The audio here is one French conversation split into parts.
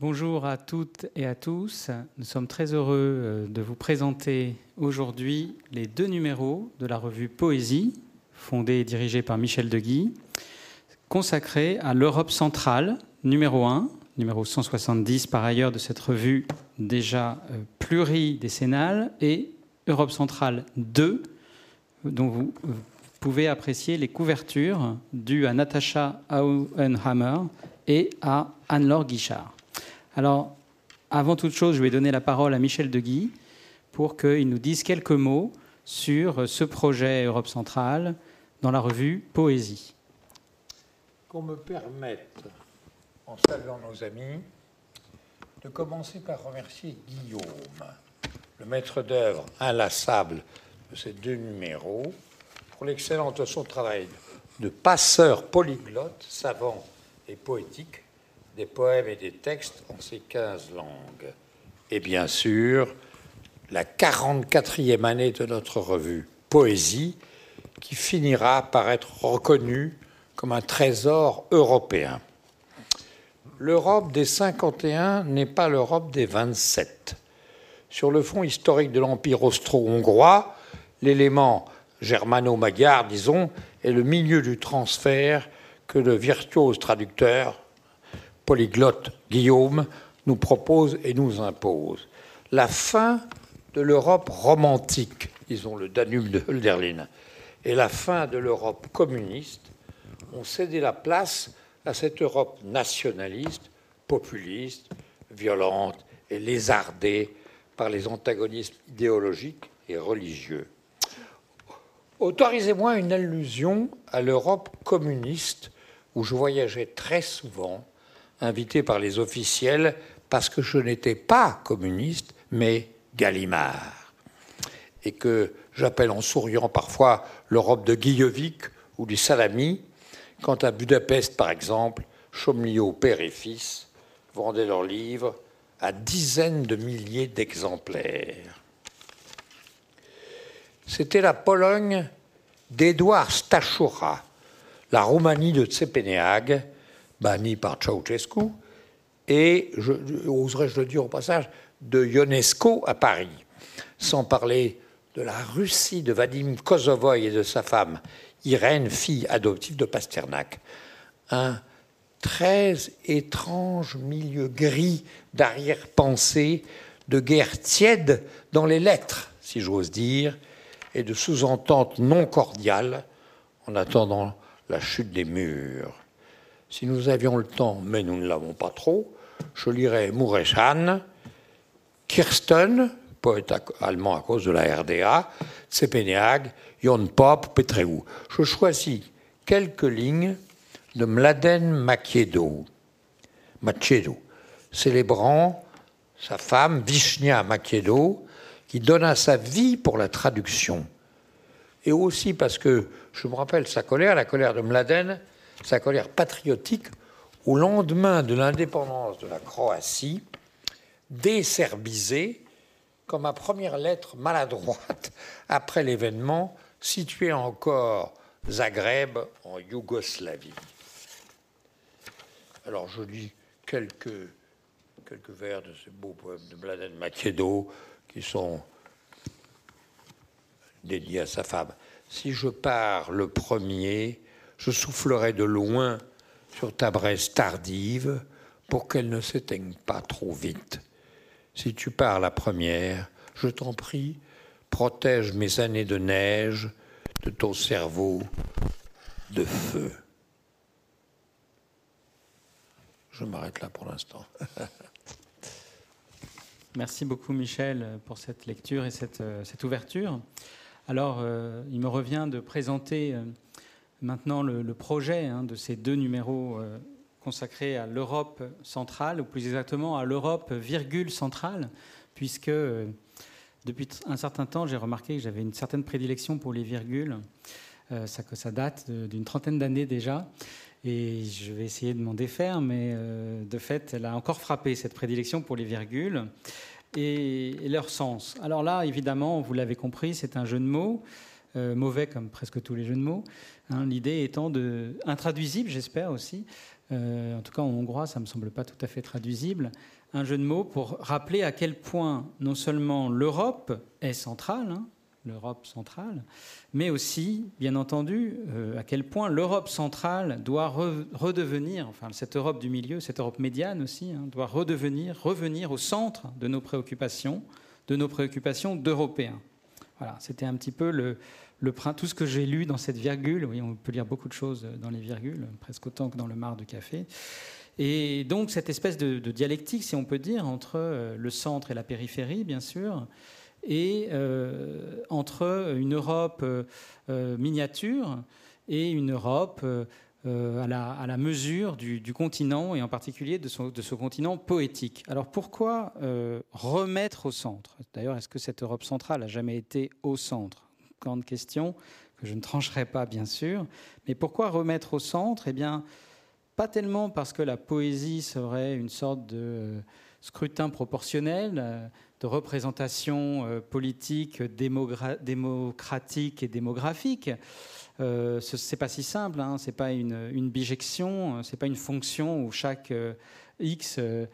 Bonjour à toutes et à tous. Nous sommes très heureux euh, de vous présenter aujourd'hui les deux numéros de la revue Poésie, fondée et dirigée par Michel Deguy, consacrée à l'Europe centrale, numéro 1, numéro 170 par ailleurs de cette revue déjà euh, pluridécennale, et Europe centrale 2, dont vous pouvez apprécier les couvertures dues à Natasha Auenhammer et à Anne-Laure Guichard. Alors, avant toute chose, je vais donner la parole à Michel Deguy pour qu'il nous dise quelques mots sur ce projet Europe centrale dans la revue Poésie. Qu'on me permette, en saluant nos amis, de commencer par remercier Guillaume, le maître d'œuvre inlassable de ces deux numéros, pour l'excellente son travail de passeur polyglotte, savant et poétique des poèmes et des textes en ces 15 langues. Et bien sûr, la 44e année de notre revue Poésie, qui finira par être reconnue comme un trésor européen. L'Europe des 51 n'est pas l'Europe des 27. Sur le fond historique de l'Empire austro-hongrois, l'élément germano-magyar, disons, est le milieu du transfert que le virtuose traducteur polyglotte Guillaume nous propose et nous impose. La fin de l'Europe romantique, disons le Danube de Hölderlin, et la fin de l'Europe communiste ont cédé la place à cette Europe nationaliste, populiste, violente et lézardée par les antagonismes idéologiques et religieux. Autorisez-moi une allusion à l'Europe communiste où je voyageais très souvent invité par les officiels parce que je n'étais pas communiste, mais Gallimard. Et que j'appelle en souriant parfois l'Europe de Guillevic ou du Salami, quand à Budapest, par exemple, Chomlio, père et fils, vendaient leurs livres à dizaines de milliers d'exemplaires. C'était la Pologne d'Édouard Stachura, la Roumanie de Tsepeneag, banni par Ceausescu, et, je, oserais-je le dire au passage, de Ionesco à Paris, sans parler de la Russie de Vadim Kozovoy et de sa femme Irène, fille adoptive de Pasternak. Un très étrange milieu gris d'arrière-pensée, de guerre tiède dans les lettres, si j'ose dire, et de sous-ententes non cordiales en attendant la chute des murs. Si nous avions le temps, mais nous ne l'avons pas trop, je lirais Muresan, Kirsten, poète allemand à cause de la RDA, Tsepeneag, Jon Pop, Petreu. Je choisis quelques lignes de Mladen Makiedo, Machedo, célébrant sa femme Vishnia Makiedo, qui donna sa vie pour la traduction. Et aussi parce que je me rappelle sa colère, la colère de Mladen, sa colère patriotique au lendemain de l'indépendance de la Croatie, déserbisée comme ma première lettre maladroite après l'événement, situé encore Zagreb en Yougoslavie. Alors je lis quelques, quelques vers de ce beau poème de Mladen Makedo qui sont dédiés à sa femme. Si je pars le premier, je soufflerai de loin sur ta braise tardive pour qu'elle ne s'éteigne pas trop vite. Si tu pars la première, je t'en prie, protège mes années de neige de ton cerveau de feu. Je m'arrête là pour l'instant. Merci beaucoup Michel pour cette lecture et cette, euh, ouverture. Alors, euh, il me revient de présenter euh, maintenant le, projet hein, de ces deux numéros euh, consacrés à l'Europe centrale, ou plus exactement à l'Europe virgule centrale, puisque euh, depuis un certain temps, j'ai remarqué que j'avais une certaine prédilection pour les virgules. Euh, ça, date d'une trentaine d'années déjà. Et je vais essayer de m'en défaire, mais de fait, elle a encore frappé cette prédilection pour les virgules et leur sens. Alors là, évidemment, vous l'avez compris, c'est un jeu de mots. Mauvais comme presque tous les jeux de mots. Hein, l'idée étant de intraduisible, j'espère aussi. en tout cas, en hongrois, ça me semble pas tout à fait traduisible. Un jeu de mots pour rappeler à quel point non seulement l'Europe est centrale, hein, l'Europe centrale, mais aussi, bien entendu, euh, à quel point l'Europe centrale doit redevenir, enfin cette Europe du milieu, cette Europe médiane aussi, hein, doit redevenir, revenir au centre de nos préoccupations, de nos préoccupations d'Européens. Voilà, c'était un petit peu le, tout ce que j'ai lu dans cette virgule. Oui, on peut lire beaucoup de choses dans les virgules, presque autant que dans le mar de café. Et donc cette espèce de, dialectique, si on peut dire, entre euh, le centre et la périphérie, bien sûr, et euh, entre une Europe euh, miniature et une Europe à la, mesure du, continent et en particulier de, ce continent poétique. Alors pourquoi remettre au centre? D'ailleurs, est-ce que cette Europe centrale a jamais été au centre? Grande question que je ne trancherai pas, bien sûr. Mais pourquoi remettre au centre? Eh bien, pas tellement parce que la poésie serait une sorte de scrutin proportionnel de représentation euh, politique, démocratique et démographique. Euh, c'est pas si simple, hein, c'est pas une, bijection, c'est pas une fonction où chaque euh, x euh,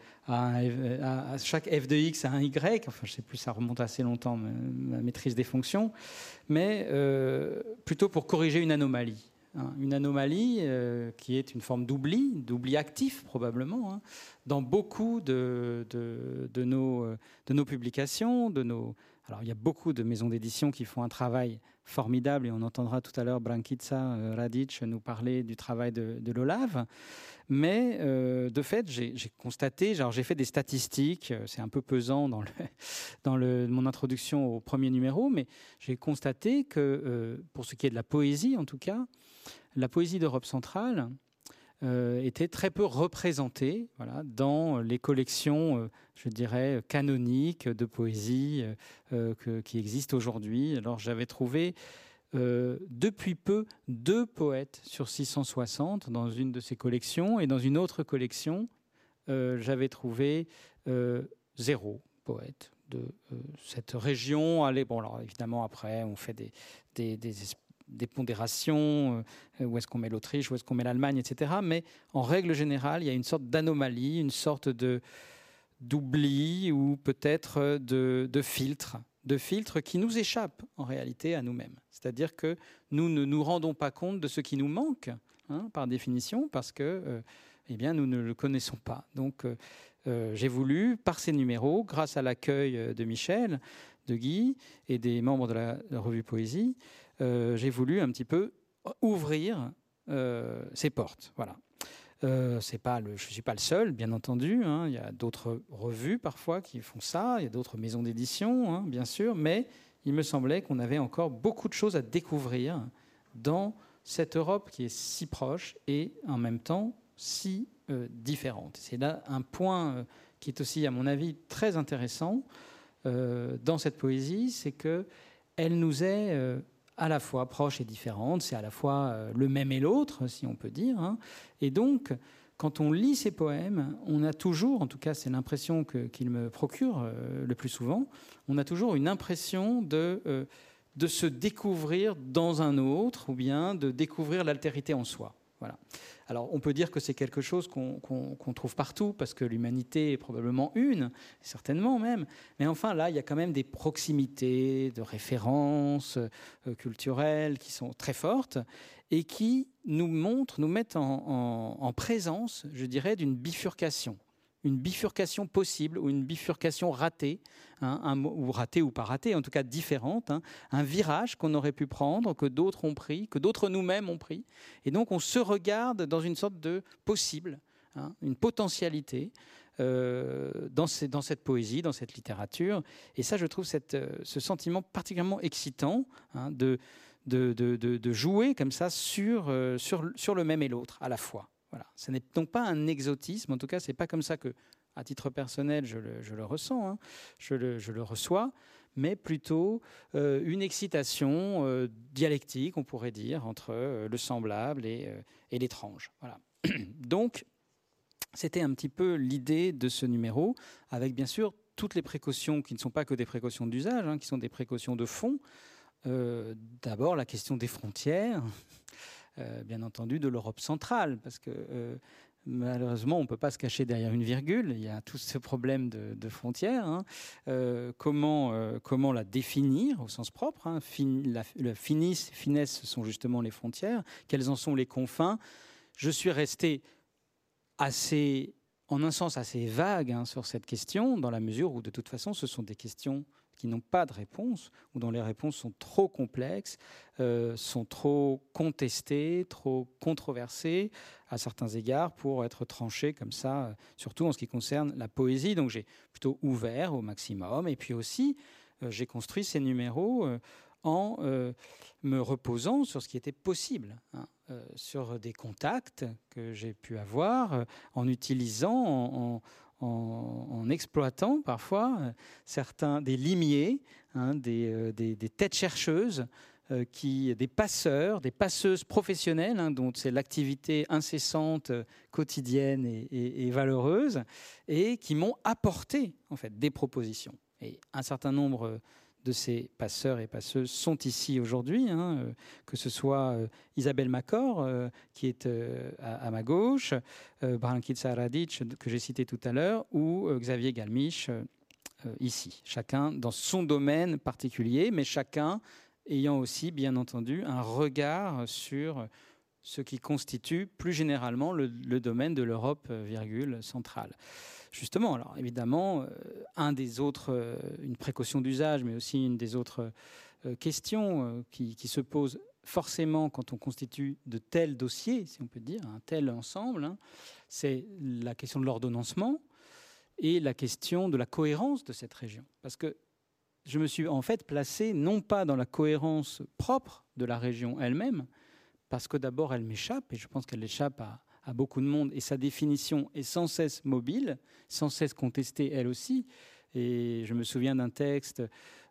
chaque f de x a un y. Enfin, je sais plus, ça remonte assez longtemps ma, maîtrise des fonctions, mais plutôt pour corriger une anomalie. Hein, une anomalie euh, qui est une forme d'oubli, d'oubli actif probablement, hein, dans beaucoup de, de, nos, euh, de nos publications, de nos... Alors il y a beaucoup de maisons d'édition qui font un travail formidable et on entendra tout à l'heure Brankica euh, Radic nous parler du travail de, de l'OLAV. Mais de fait, j'ai constaté, j'ai fait des statistiques, c'est un peu pesant dans, dans le, mon introduction au premier numéro, mais j'ai constaté que pour ce qui est de la poésie en tout cas, la poésie d'Europe centrale euh, était très peu représentée voilà, dans les collections, euh, je dirais, canoniques de poésie euh, qui existent aujourd'hui. Alors j'avais trouvé depuis peu deux poètes sur 660 dans une de ces collections et dans une autre collection, j'avais trouvé zéro poète de cette région. Allez, bon, alors évidemment, après, on fait des, des, des, des pondérations, euh, où est-ce qu'on met l'Autriche, où est-ce qu'on met l'Allemagne, etc. Mais en règle générale, il y a une sorte d'anomalie, une sorte de d'oubli ou peut-être de, de filtre, de filtre qui nous échappe en réalité à nous-mêmes. C'est-à-dire que nous ne nous rendons pas compte de ce qui nous manque, hein, par définition, parce que euh, eh bien, nous ne le connaissons pas. Donc, euh, j'ai voulu, par ces numéros, grâce à l'accueil de Michel, de Guy et des membres de la revue Poésie, euh, j'ai voulu un petit peu ouvrir euh, ces portes. Voilà. Euh, pas le, je ne suis pas le seul, bien entendu. Hein. Il y a d'autres revues parfois qui font ça. Il y a d'autres maisons d'édition, hein, bien sûr. Mais il me semblait qu'on avait encore beaucoup de choses à découvrir dans cette Europe qui est si proche et en même temps si différente. C'est là un point qui est aussi, à mon avis, très intéressant dans cette poésie, c'est que elle nous est à la fois proches et différentes, c'est à la fois euh, le même et l'autre, si on peut dire. Hein. Et donc, quand on lit ces poèmes, on a toujours, en tout cas c'est l'impression qu'ils me procurent euh, le plus souvent, on a toujours une impression de, euh, de se découvrir dans un autre ou bien de découvrir l'altérité en soi. Alors on peut dire que c'est quelque chose qu'on trouve partout, parce que l'humanité est probablement une, certainement même, mais enfin là, il y a quand même des proximités de références euh, culturelles qui sont très fortes et qui nous montrent, nous mettent en présence, je dirais, d'une bifurcation une bifurcation possible ou une bifurcation ratée, hein, ou ratée ou pas ratée, en tout cas différente, hein, un virage qu'on aurait pu prendre, que d'autres ont pris, que d'autres nous-mêmes ont pris. Et donc on se regarde dans une sorte de possible, hein, une potentialité euh, dans, cette poésie, dans cette littérature. Et ça, je trouve euh, ce sentiment particulièrement excitant de, jouer comme ça euh, sur le même et l'autre à la fois. Voilà. Ce n'est donc pas un exotisme, en tout cas, c'est pas comme ça que, à titre personnel, je le, ressens, hein. je, le, reçois, mais plutôt euh, une excitation euh, dialectique, on pourrait dire, entre euh, le semblable et, l'étrange. Voilà. Donc, c'était un petit peu l'idée de ce numéro, avec bien sûr toutes les précautions qui ne sont pas que des précautions d'usage, hein, qui sont des précautions de fond. D'abord, la question des frontières, bien entendu, de l'Europe centrale, parce que Malheureusement, on ne peut pas se cacher derrière une virgule. Il y a tout ce problème de, frontières. Hein. Euh, comment, euh, comment la définir au sens propre hein. la, finesse, ce sont justement les frontières. Quels en sont les confins? Je suis resté assez, en un sens, assez vague hein, sur cette question, dans la mesure où, de toute façon, ce sont des questions qui n'ont pas de réponse ou dont les réponses sont trop complexes, euh, sont trop contestées, trop controversées à certains égards pour être tranchées comme ça, euh, surtout en ce qui concerne la poésie. Donc j'ai plutôt ouvert au maximum et puis aussi euh, j'ai construit ces numéros en me reposant sur ce qui était possible, hein, sur des contacts que j'ai pu avoir, en utilisant, en, exploitant parfois euh, certains des limiers, hein, euh, des, têtes chercheuses, euh, qui, des passeurs, des passeuses professionnelles, hein, dont c'est l'activité incessante, quotidienne et, valeureuse, et qui m'ont apporté en fait des propositions. Et un certain nombre de ces passeurs et passeuses sont ici aujourd'hui, hein, euh, que ce soit euh, Isabelle Macor, euh, qui est à, ma gauche, Brankica Radic, que j'ai cité tout à l'heure, ou Xavier Galmiche, ici. Chacun dans son domaine particulier, mais chacun ayant aussi, bien entendu, un regard sur ce qui constitue plus généralement le, domaine de l'Europe virgule centrale. Justement, alors évidemment, euh, des autres, euh, une précaution d'usage, mais aussi une des autres euh, questions qui, se posent forcément quand on constitue de tels dossiers, si on peut dire, un tel ensemble, hein, c'est la question de l'ordonnancement et la question de la cohérence de cette région. Parce que je me suis en fait placé non pas dans la cohérence propre de la région elle-même, parce que d'abord elle m'échappe, et je pense qu'elle échappe à, beaucoup de monde, et sa définition est sans cesse mobile, sans cesse contestée elle aussi. Et je me souviens d'un texte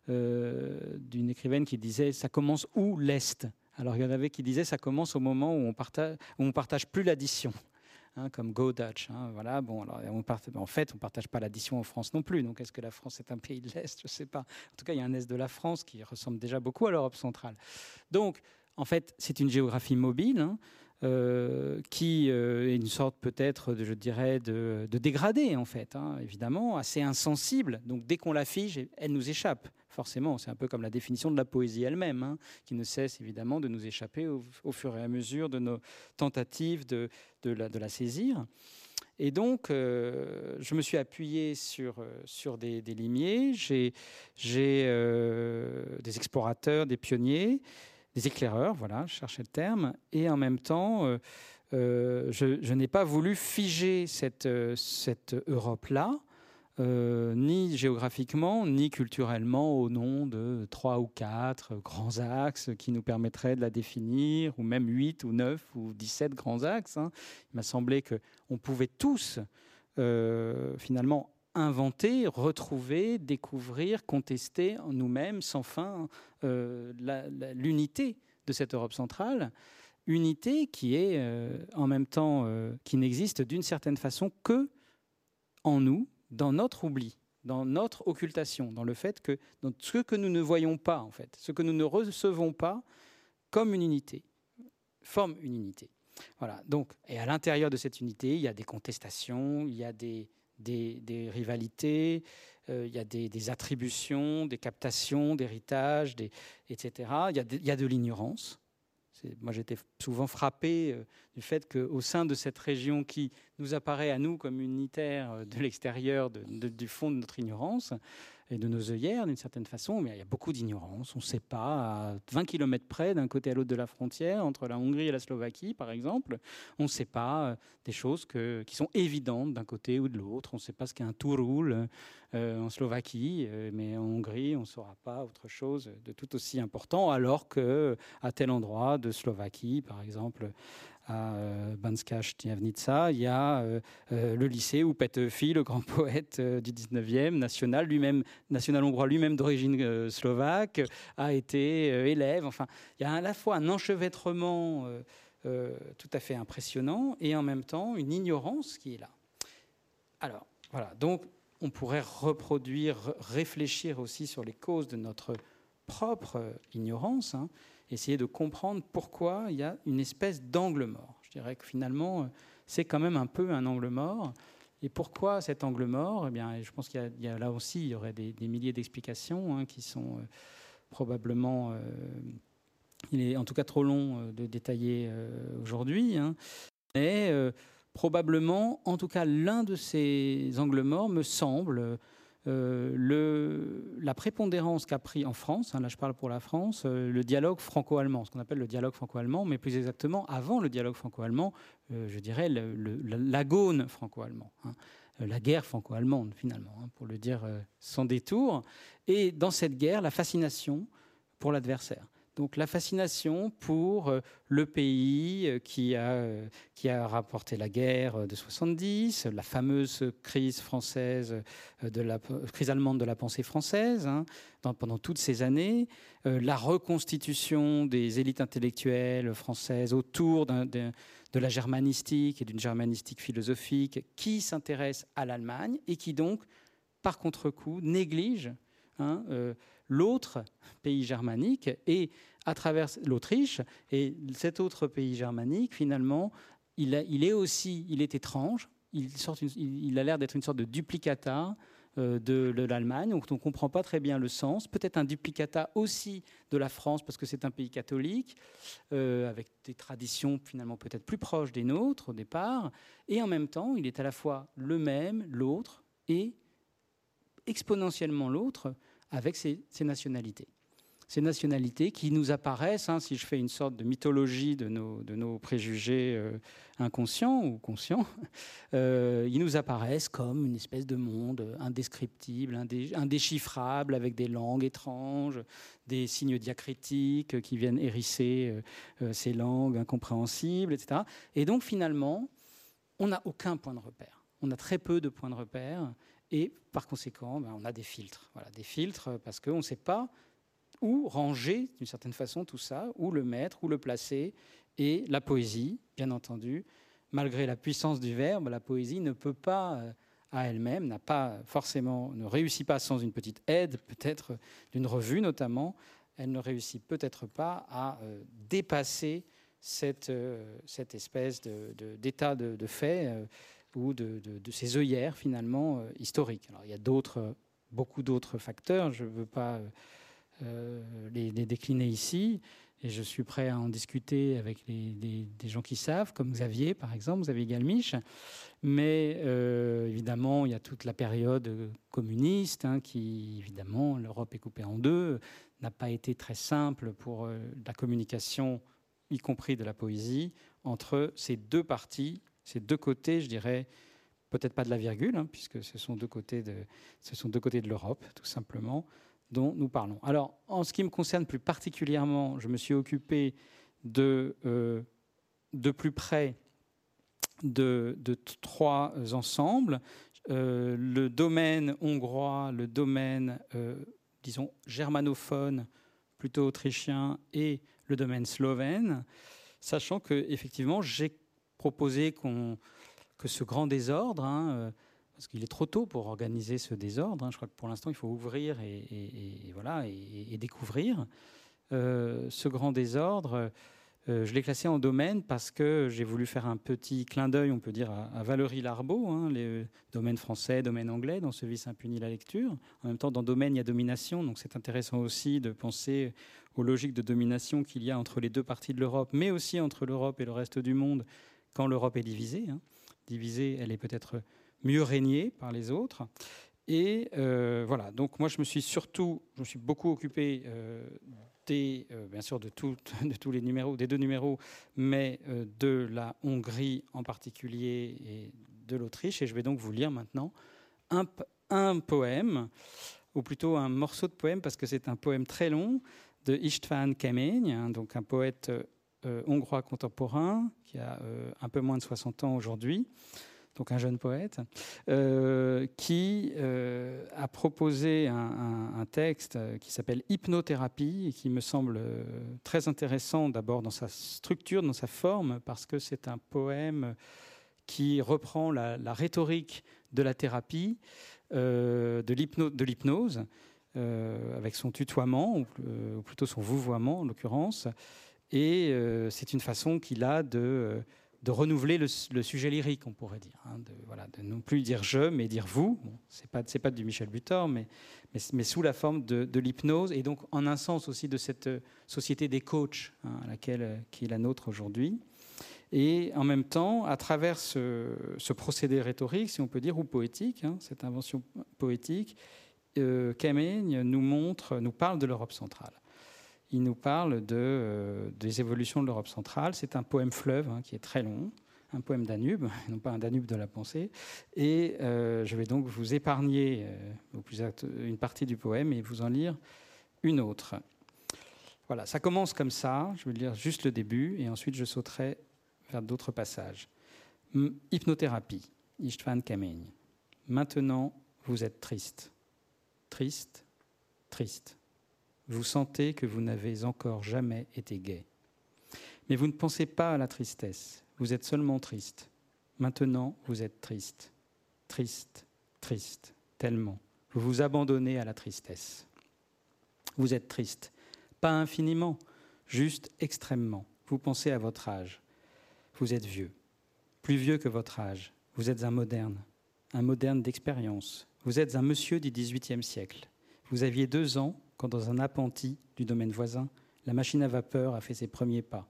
euh, d'une écrivaine qui disait Ça commence où l'Est? Alors il y en avait qui disaient Ça commence au moment où on partage, où on partage plus l'addition. Hein, comme Go Dutch. Hein, voilà, bon, alors, on en fait, on ne partage pas l'addition en France non plus. Donc, est-ce que la France est un pays de l'Est? Je ne sais pas. En tout cas, il y a un Est de la France qui ressemble déjà beaucoup à l'Europe centrale. Donc, en fait, c'est une géographie mobile hein, euh, qui euh, est une sorte peut-être, je dirais, de, dégradé, en fait, hein, évidemment, assez insensible. Donc dès qu'on l'affiche, elle nous échappe, forcément. C'est un peu comme la définition de la poésie elle-même, hein, qui ne cesse évidemment de nous échapper au, fur et à mesure de nos tentatives de, la, saisir. Et donc, euh, je me suis appuyé sur des, limiers, j'ai des explorateurs, des pionniers, des éclaireurs, voilà, je cherchais le terme, et en même temps, euh, euh, je, n'ai pas voulu figer cette, euh, Europe-là, ni géographiquement, ni culturellement, au nom de trois ou quatre grands axes qui nous permettraient de la définir, ou même huit ou neuf ou dix-sept grands axes. Hein. Il m'a semblé qu'on pouvait tous, finalement, inventer, retrouver, découvrir, contester en nous-mêmes sans fin euh, l'unité de cette Europe centrale, unité qui est euh, en même temps euh, qui n'existe d'une certaine façon que en nous, dans notre oubli, dans notre occultation, dans le fait que dans ce que nous ne voyons pas en fait, ce que nous ne recevons pas comme une unité, forme une unité. Voilà. Donc, et à l'intérieur de cette unité, il y a des contestations, il y a des des, rivalités, euh, il y a des, attributions, des captations, d'héritage, etc. Il y, a de, l'ignorance. Moi, j'étais souvent frappé euh, du fait qu'au sein de cette région qui nous apparaît à nous comme unitaire euh, de l'extérieur, du fond de notre ignorance, et de nos œillères d'une certaine façon, mais il y a beaucoup d'ignorance. On ne sait pas, à 20 km près, d'un côté à l'autre de la frontière, entre la Hongrie et la Slovaquie, par exemple, on ne sait pas euh, des choses qui sont évidentes d'un côté ou de l'autre. On ne sait pas ce qu'est un Turul euh, en Slovaquie, euh, mais en Hongrie, on ne saura pas autre chose de tout aussi important, alors que à tel endroit de Slovaquie, par exemple, à euh, Banska Štiavnica, il y a euh, euh, le lycée où Petefi, le grand poète du 19e, national, lui-même, national hongrois, lui-même d'origine slovaque, a été élève. Enfin, il y a à la fois un enchevêtrement tout à fait impressionnant et en même temps une ignorance qui est là. Alors, voilà. Donc, on pourrait reproduire, réfléchir aussi sur les causes de notre propre ignorance, hein, essayer de comprendre pourquoi il y a une espèce d'angle mort. Je dirais que finalement, c'est quand même un peu un angle mort. Et pourquoi cet angle mort? Eh bien, Je pense qu'il y, a là aussi, il y aurait des, milliers d'explications hein, qui sont euh, probablement... Euh, il est en tout cas trop long euh, de détailler aujourd'hui. Hein. mais probablement, en tout cas, l'un de ces angles morts me semble euh, la prépondérance qu'a pris en France, hein, là je parle pour la France, euh, le dialogue franco-allemand, ce qu'on appelle le dialogue franco-allemand, mais plus exactement avant le dialogue franco-allemand, euh, je dirais l'agone franco-allemand, hein, la guerre franco-allemande finalement, hein, pour le dire sans détour, et dans cette guerre, la fascination pour l'adversaire. Donc la fascination pour euh, le pays euh, qui a, euh, qui a rapporté la guerre de 70, la fameuse crise française, crise allemande de la pensée française, hein, pendant toutes ces années, la reconstitution des élites intellectuelles françaises autour de la germanistique et d'une germanistique philosophique qui s'intéresse à l'Allemagne et qui donc, par contre-coup, néglige hein, l'autre pays germanique et à travers l'Autriche. Et cet autre pays germanique, finalement, il, est aussi, il est étrange. Il, a l'air d'être une sorte de duplicata euh, de, l'Allemagne, donc on ne comprend pas très bien le sens. Peut-être un duplicata aussi de la France, parce que c'est un pays catholique, euh, avec des traditions finalement peut-être plus proches des nôtres au départ. Et en même temps, il est à la fois le même, l'autre, et exponentiellement l'autre, avec ses, nationalités. Ces nationalités qui nous apparaissent, hein, si je fais une sorte de mythologie de nos, de nos préjugés euh, inconscients ou conscients, euh, ils nous apparaissent comme une espèce de monde indescriptible, indéchiffrable, avec des langues étranges, des signes diacritiques qui viennent hérisser euh, ces langues incompréhensibles, etc. Et donc finalement, on n'a aucun point de repère. On a très peu de points de repère et par conséquent, ben, on a des filtres. Voilà, des filtres parce qu'on ne sait pas où ranger, d'une certaine façon, tout ça, où le mettre, où le placer. Et la poésie, bien entendu, malgré la puissance du verbe, la poésie ne peut pas euh, à elle-même, n'a pas forcément, ne réussit pas sans une petite aide, peut-être d'une revue notamment, elle ne réussit peut-être pas à euh, dépasser cette, euh, cette espèce d'état de, de, fait de, ces œillères finalement euh, historiques. Alors il y a d'autres, beaucoup d'autres facteurs, je ne veux pas euh, euh, les, décliner ici, et je suis prêt à en discuter avec des gens qui savent, comme Xavier par exemple, Xavier Galmiche. Mais évidemment, il y a toute la période communiste hein, qui, évidemment, l'Europe est coupée en deux, n'a pas été très simple pour la communication, y compris de la poésie, entre ces deux parties ces deux côtés, je dirais, peut-être pas de la virgule, hein, puisque ce sont deux côtés de, ce sont deux côtés de l'Europe, tout simplement, dont nous parlons. Alors, en ce qui me concerne plus particulièrement, je me suis occupé de, euh, de plus près de, trois ensembles. Euh, le domaine hongrois, le domaine, euh, disons, germanophone, plutôt autrichien, et le domaine slovène, sachant que effectivement j'ai proposer que ce grand désordre, hein, euh, parce qu'il est trop tôt pour organiser ce désordre, hein, je crois que pour l'instant il faut ouvrir et, voilà, et, découvrir. Euh, ce grand désordre, euh, je l'ai classé en domaine parce que j'ai voulu faire un petit clin d'œil, on peut dire, à, Valérie Larbeau, hein, les domaines français, domaine anglais, dans ce vice impuni la lecture. En même temps, dans domaine, il y a domination, donc c'est intéressant aussi de penser aux logiques de domination qu'il y a entre les deux parties de l'Europe, mais aussi entre l'Europe et le reste du monde, quand l'Europe est divisée. Hein. Divisée, elle est peut-être mieux régnée par les autres. Et euh, voilà, donc moi je me suis surtout, je me suis beaucoup occupé euh, des, euh, bien sûr de, de, tous les numéros, des deux numéros, mais de la Hongrie en particulier et de l'Autriche. Et je vais donc vous lire maintenant un, un, poème, ou plutôt un morceau de poème, parce que c'est un poème très long de István Kemény, hein, donc un poète euh, hongrois contemporain, qui a euh, un peu moins de 60 ans aujourd'hui, donc un jeune poète, euh, qui a proposé un, texte qui s'appelle Hypnothérapie et qui me semble très intéressant d'abord dans sa structure, dans sa forme, parce que c'est un poème qui reprend la, rhétorique de la thérapie, de l'hypnose, avec son tutoiement, ou, plutôt son vouvoiement en l'occurrence. Et c'est une façon qu'il a de de renouveler le, sujet lyrique, on pourrait dire. Hein, de, non plus dire je, mais dire vous. Bon, c'est pas, du Michel Butor, mais, sous la forme de, l'hypnose, et donc en un sens aussi de cette euh, société des coachs, hein, à laquelle, euh, qui est la nôtre aujourd'hui. Et en même temps, à travers ce, procédé rhétorique, si on peut dire, ou poétique, hein, cette invention poétique, euh, nous montre, nous parle de l'Europe centrale il nous parle euh, des évolutions de l'Europe centrale. C'est un poème fleuve hein, qui est très long, un poème Danube, non pas un Danube de la pensée. Et euh, je vais donc vous épargner euh, une partie du poème et vous en lire une autre. Voilà, ça commence comme ça. Je vais lire juste le début et ensuite je sauterai vers d'autres passages. hypnothérapie, Istvan Kameny. Maintenant, vous êtes triste. Triste, triste. Vous sentez que vous n'avez encore jamais été gai. Mais vous ne pensez pas à la tristesse, vous êtes seulement triste. Maintenant, vous êtes triste. Triste, triste, tellement. Vous vous abandonnez à la tristesse. Vous êtes triste. Pas infiniment, juste extrêmement. Vous pensez à votre âge. Vous êtes vieux. Plus vieux que votre âge. Vous êtes un moderne. Un moderne d'expérience. Vous êtes un monsieur du XVIIIe siècle. Vous aviez deux ans quand dans un appentis du domaine voisin, la machine à vapeur a fait ses premiers pas,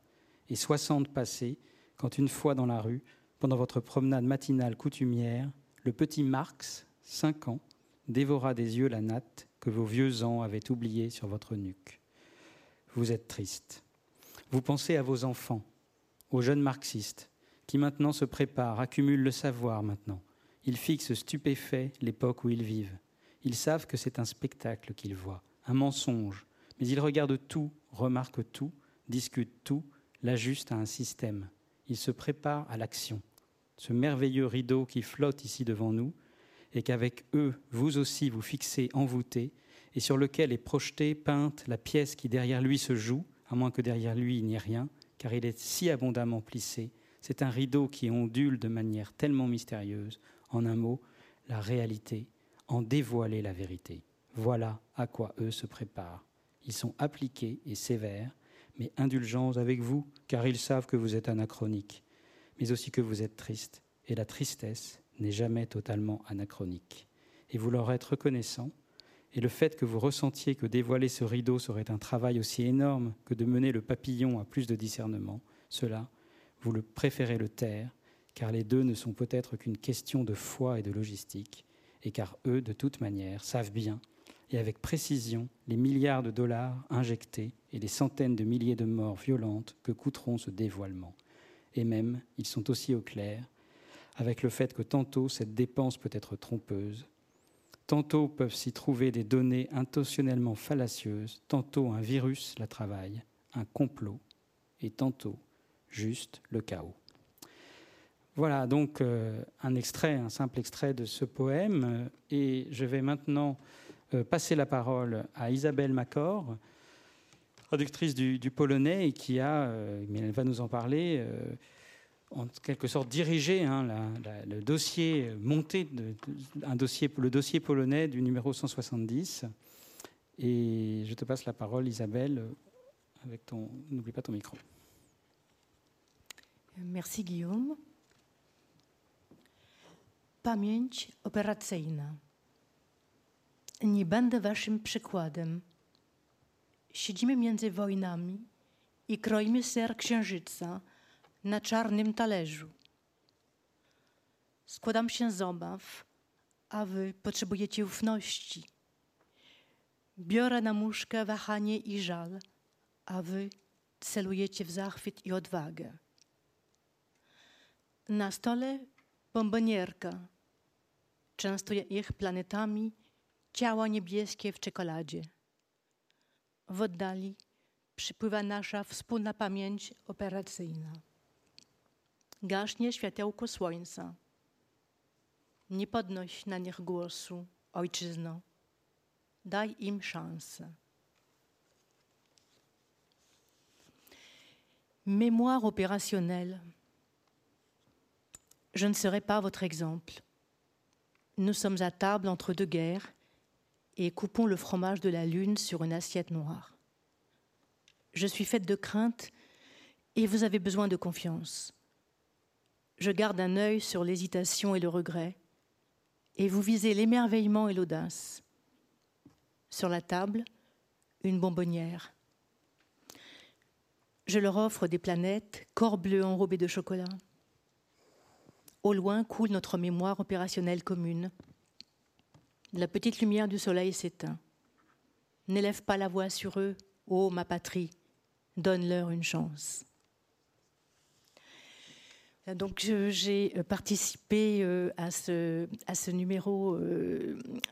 et 60 passés quand une fois dans la rue, pendant votre promenade matinale coutumière, le petit Marx, 5 ans, dévora des yeux la natte que vos vieux ans avaient oubliée sur votre nuque. Vous êtes triste. Vous pensez à vos enfants, aux jeunes marxistes, qui maintenant se préparent, accumulent le savoir maintenant. Ils fixent stupéfaits l'époque où ils vivent. Ils savent que c'est un spectacle qu'ils voient, un mensonge, mais il regarde tout, remarque tout, discute tout, l'ajuste à un système. Il se prépare à l'action. Ce merveilleux rideau qui flotte ici devant nous, et qu'avec eux, vous aussi, vous fixez envoûté, et sur lequel est projetée, peinte la pièce qui derrière lui se joue, à moins que derrière lui il n'y ait rien, car il est si abondamment plissé. C'est un rideau qui ondule de manière tellement mystérieuse. En un mot, la réalité, en dévoiler la vérité. Voilà à quoi eux se préparent. Ils sont appliqués et sévères, mais indulgents avec vous, car ils savent que vous êtes anachronique, mais aussi que vous êtes triste, et la tristesse n'est jamais totalement anachronique. Et vous leur êtes reconnaissant, et le fait que vous ressentiez que dévoiler ce rideau serait un travail aussi énorme que de mener le papillon à plus de discernement, cela, vous le préférez le taire, car les deux ne sont peut-être qu'une question de foi et de logistique, et car eux, de toute manière, savent bien et avec précision les milliards de dollars injectés et les centaines de milliers de morts violentes que coûteront ce dévoilement. Et même, ils sont aussi au clair avec le fait que tantôt cette dépense peut être trompeuse, tantôt peuvent s'y trouver des données intentionnellement fallacieuses, tantôt un virus la travaille, un complot, et tantôt juste le chaos. Voilà donc euh, un extrait, un simple extrait de ce poème, et je vais maintenant euh, passer la parole à Isabelle Macor, traductrice du, polonais, et qui a, euh, mais elle va nous en parler, euh, en quelque sorte dirigé hein, le dossier, monté, un dossier, le dossier polonais du numéro 170. Et je te passe la parole, Isabelle, avec ton. N'oublie pas ton micro. Merci Guillaume. Pamięć operacyjna. Nie będę waszym przykładem. Siedzimy między wojnami i kroimy ser księżyca na czarnym talerzu. Składam się z obaw, a wy potrzebujecie ufności. Biorę na muszkę wahanie i żal, a wy celujecie w zachwyt i odwagę. Na stole bombonierka, częstuje ich planetami ciała niebieskie w czekoladzie. W oddali przypływa nasza wspólna pamięć operacyjna. Gaśnie światełko słońca. Nie podnoś na nich głosu, ojczyzno. Daj im szansę. Mémoire opérationnelle. Je ne serai pas votre exemple. Nous sommes à table entre deux guerres et coupons le fromage de la lune sur une assiette noire. Je suis faite de crainte et vous avez besoin de confiance. Je garde un œil sur l'hésitation et le regret, et vous visez l'émerveillement et l'audace. Sur la table, une bonbonnière. Je leur offre des planètes, corps bleus enrobés de chocolat. Au loin coule notre mémoire opérationnelle commune. La petite lumière du soleil s'éteint. N'élève pas la voix sur eux, ô ma patrie, donne-leur une chance. Donc j'ai euh, participé euh, à ce, numéro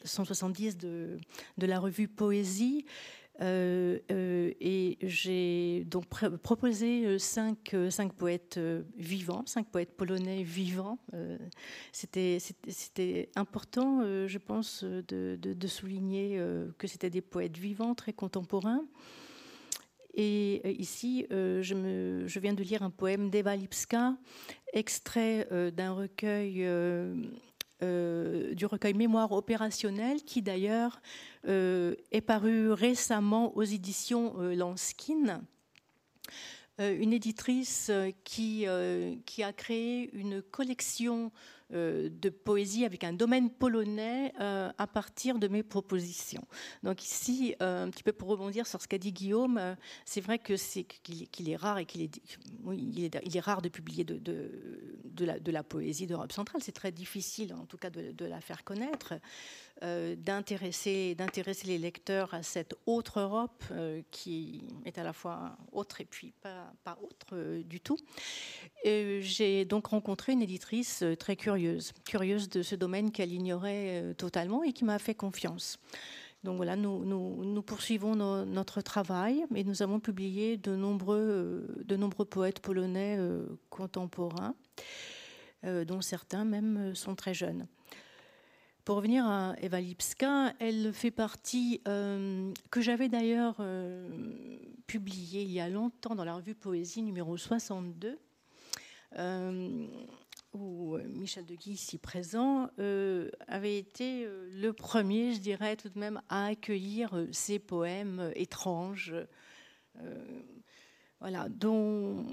170 euh, de la revue Poésie. Et j'ai donc proposé cinq, cinq poètes vivants, cinq poètes polonais vivants. c'était, important, je pense, de, souligner que c'était des poètes vivants, très contemporains. Et euh, ici, euh, je, me, je, viens de lire un poème d'Eva Lipska, extrait euh, d'un recueil, du recueil Mémoire opérationnelle, qui d'ailleurs est paru récemment aux éditions Lanskin. Une éditrice qui, qui a créé une collection euh, de poésie avec un domaine polonais euh, à partir de mes propositions. Donc ici, euh, un petit peu pour rebondir sur ce qu'a dit Guillaume, c'est vrai que c'est qu'il est rare et qu'il est, il est, rare de publier de, de, de la, poésie d'Europe centrale. C'est très difficile, en tout cas, de, la faire connaître. Euh, d'intéresser les lecteurs à cette autre Europe qui est à la fois autre et puis pas, pas autre du tout. J'ai donc rencontré une éditrice très curieuse curieuse, de ce domaine qu'elle ignorait euh, totalement et qui m'a fait confiance. Donc voilà, nous, nous, poursuivons notre travail et nous avons publié de nombreux, euh, de nombreux poètes polonais euh, contemporains, dont certains même sont très jeunes. Pour revenir à Eva Lipska, elle fait partie, que j'avais d'ailleurs publiée il y a longtemps dans la revue Poésie numéro 62 où euh, Michel de Guy, ici présent, euh, avait été euh, le premier, je dirais tout de même, à accueillir ces poèmes étranges, voilà, dont,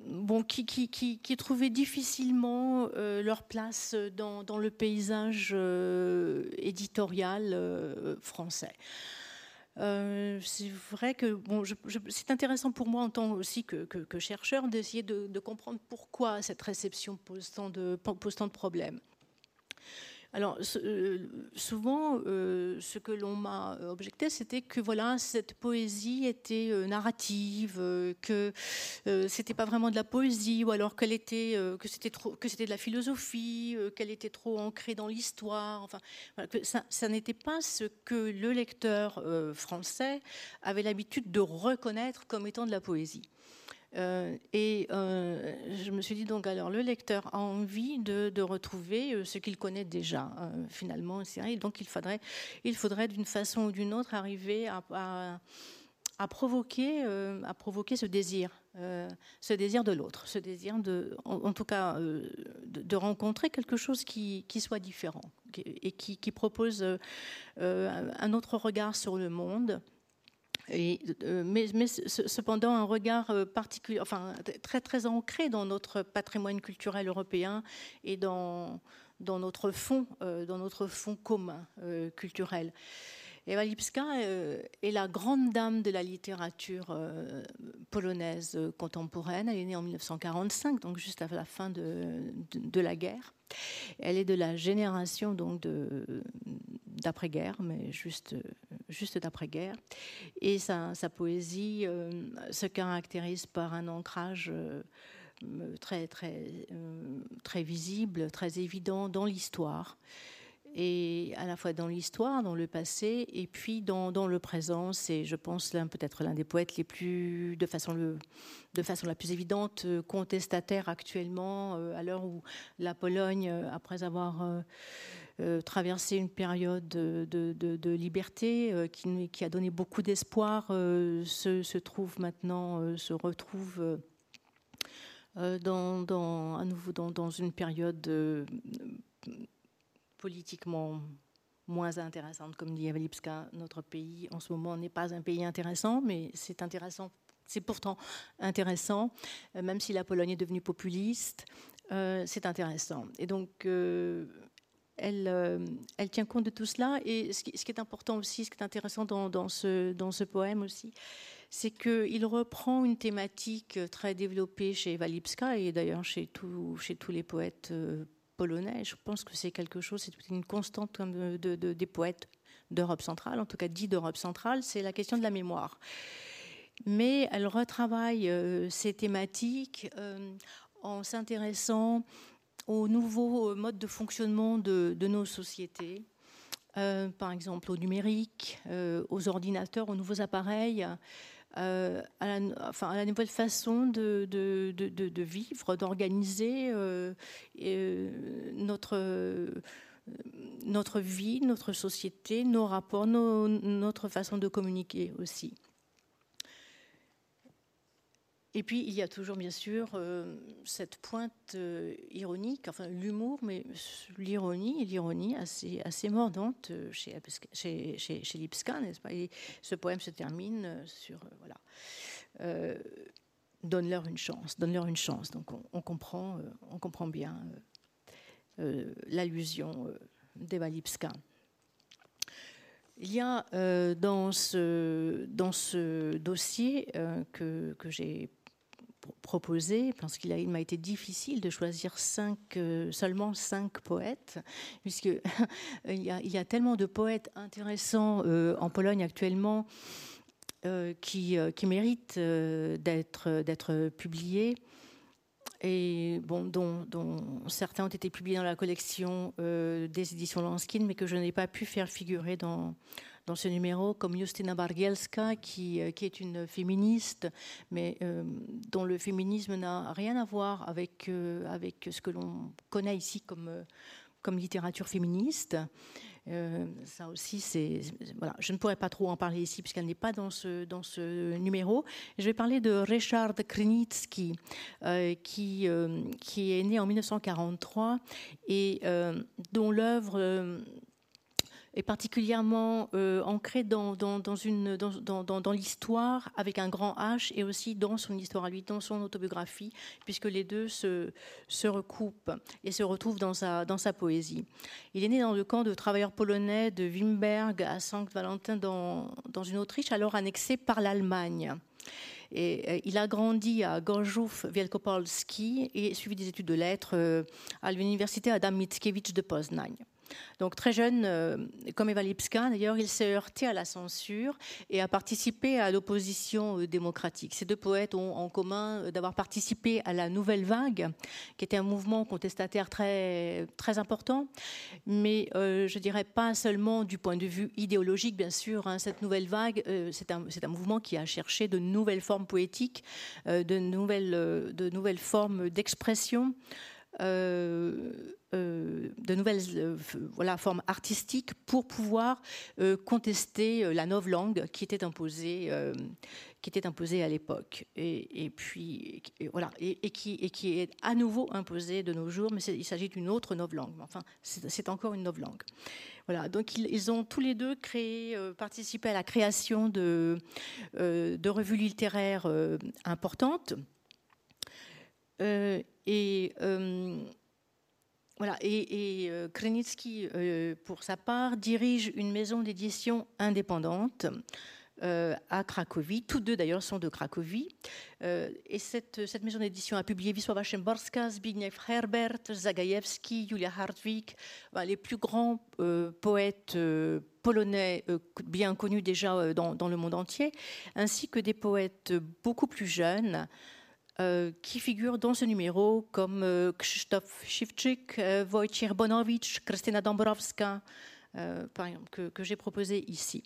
bon, qui, qui, qui, trouvaient difficilement leur place dans, dans le paysage éditorial français. Euh, c'est vrai que bon, c'est intéressant pour moi en tant aussi que, que, chercheur d'essayer de, de, comprendre pourquoi cette réception pose tant de, pose tant de problèmes. Alors euh, souvent, euh, ce que l'on m'a objecté, c'était que voilà, cette poésie était euh, narrative, que c'était pas vraiment de la poésie, ou alors qu'elle était, que c'était trop, que c'était de la philosophie, qu'elle était trop ancrée dans l'histoire. Enfin, que ça, ça n'était pas ce que le lecteur français avait l'habitude de reconnaître comme étant de la poésie. Euh, et euh, je me suis dit donc alors le lecteur a envie de, retrouver euh, ce qu'il connaît déjà finalement et donc il faudrait il faudrait d'une façon ou d'une autre arriver à, provoquer à provoquer ce désir ce désir de l'autre ce désir en, tout cas de, rencontrer quelque chose qui, qui soit différent et qui propose un autre regard sur le monde euh, mais, cependant, un regard euh, particulier, enfin, très, très ancré dans notre patrimoine culturel européen et dans, dans notre fond, euh, dans notre fond commun culturel. Eva Lipska est la grande dame de la littérature polonaise contemporaine. Elle est née en 1945, donc juste à la fin de, de, de la guerre. Elle est de la génération donc d'après-guerre, mais juste, juste d'après-guerre. Et sa, poésie euh, se caractérise par un ancrage euh, très, très, euh, très visible, très évident dans l'histoire et à la fois dans l'histoire, dans le passé, et puis dans, dans le présent. C'est, je pense, peut-être l'un des poètes les plus, de façon, le, de façon la plus évidente, euh, contestataire actuellement, euh, à l'heure où la Pologne, euh, après avoir traversé une période de, liberté qui, qui, a donné beaucoup d'espoir, se, se, trouve maintenant, se retrouve dans, à nouveau dans, une période politiquement moins intéressantes. Comme dit Lipska, notre pays en ce moment n'est pas un pays intéressant, mais c'est intéressant. C'est pourtant intéressant, même si la Pologne est devenue populiste, c'est intéressant. Et donc, elle, elle, tient compte de tout cela. Et ce qui, est important aussi, ce qui est intéressant dans, ce, poème aussi, c'est qu'il reprend une thématique très développée chez Eva Lipska et d'ailleurs chez, tous les poètes euh, polonais. Je pense que c'est quelque chose, c'est une constante de, des poètes d'Europe centrale, en tout cas dit d'Europe centrale, c'est la question de la mémoire. Mais elle retravaille euh, ces thématiques euh, en s'intéressant aux nouveaux modes de fonctionnement de, nos sociétés, par exemple au numérique, aux ordinateurs, aux nouveaux appareils. Euh, à, la, enfin, à la nouvelle façon de, vivre, d'organiser euh, euh, notre, notre vie, notre société, nos rapports, notre façon de communiquer aussi. Et puis, il y a toujours, bien sûr, euh, cette pointe euh, ironique, enfin l'humour, mais l'ironie, l'ironie assez, assez mordante euh, chez, chez, chez, Lipska, n'est-ce pas? Et ce poème se termine sur, voilà, donne-leur une chance, donne-leur une chance. Donc, on, comprend, on comprend bien l'allusion d'Eva Lipska. Il y a dans, ce, dans ce dossier que, que j'ai proposé, parce qu'il m'a été difficile de choisir euh, seulement cinq poètes, puisque il, y a, il, y a, tellement de poètes intéressants euh, en Pologne actuellement euh, qui, qui, méritent d'être, d'être publiés. Et bon, dont, dont, certains ont été publiés dans la collection des éditions Lanskin, mais que je n'ai pas pu faire figurer dans, dans ce numéro, comme Justina Bargielska, qui, euh, est une féministe, mais euh, dont le féminisme n'a rien à voir avec, euh, avec ce que l'on connaît ici comme, comme littérature féministe. ça aussi, c'est voilà. Je ne pourrais pas trop en parler ici puisqu'elle n'est pas dans ce dans ce numéro. Je vais parler de Richard Krenitsky, qui qui est né en 1943 et dont l'œuvre est particulièrement euh, ancré dans, l'histoire avec un grand H et aussi dans son histoire à lui, dans son autobiographie, puisque les deux se, recoupent et se retrouvent dans sa, poésie. Il est né dans le camp de travailleurs polonais de Wimberg à Saint-Valentin dans, dans une Autriche alors annexée par l'Allemagne. Et euh, il a grandi à Gorzów Wielkopolski et suivi des études de lettres euh, à l'université Adam Mickiewicz de Poznań. Donc très jeune, euh, comme Eva Lipska, d'ailleurs, il s'est heurté à la censure et a participé à l'opposition euh, démocratique. Ces deux poètes ont en commun euh, d'avoir participé à la Nouvelle Vague, qui était un mouvement contestataire très, très important, mais je dirais pas seulement du point de vue idéologique, bien sûr. Hein. cette Nouvelle Vague, c'est un, mouvement qui a cherché de nouvelles formes poétiques, de, nouvelles, de nouvelles formes d'expression. Euh, de nouvelles euh, voilà, formes artistiques pour pouvoir contester la langue qui était imposée, qui était imposée à l'époque. Et, puis, voilà, et, qui, et qui est à nouveau imposée de nos jours, mais il s'agit d'une autre langue Enfin, c'est encore une langue Voilà, donc ils, ont tous les deux créé, participé à la création de, de revues littéraires importantes. Et euh, voilà, et, et euh, Krenitsky, euh, pour sa part, dirige une maison d'édition indépendante à Cracovie. Tous deux, d'ailleurs, sont de Cracovie. et cette, maison d'édition a publié Wisława Szymborska, Zbigniew Herbert, Zagajewski, Julia Hartwig, les plus grands poètes polonais bien connus déjà dans, le monde entier, ainsi que des poètes beaucoup plus jeunes. Euh, qui figurent dans ce numéro comme euh, Krzysztof Szywczyk, euh, Wojciech Bonowicz, Krystyna Dąbrowska, par exemple, que, j'ai proposé ici.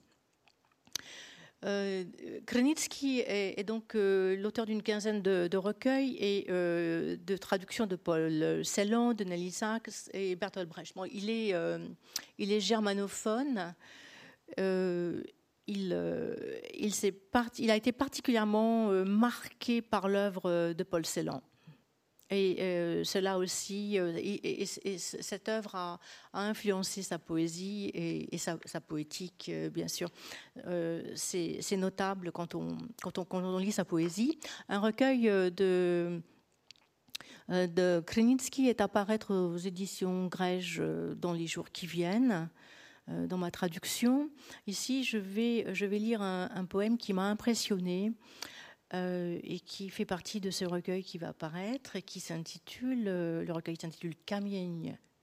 Euh, Krenitsky est, donc l'auteur d'une quinzaine de, recueils et de traductions de Paul Celan, de Nelly Sachs et Bertolt Brecht. Il, il est germanophone il, euh, il, il, a été particulièrement euh, marqué par l'œuvre de Paul Celan. Et euh, cela aussi, euh, et, cette œuvre a, influencé sa poésie et, sa, poétique, euh, bien sûr. C'est notable quand on, quand, on, quand on, lit sa poésie. Un recueil de, de Krenitsky est à paraître aux éditions Grège dans les jours qui viennent dans ma traduction. Ici, je vais, je vais lire un, poème qui m'a impressionné. Euh, et qui fait partie de ce recueil qui va apparaître et qui s'intitule, euh, le recueil s'intitule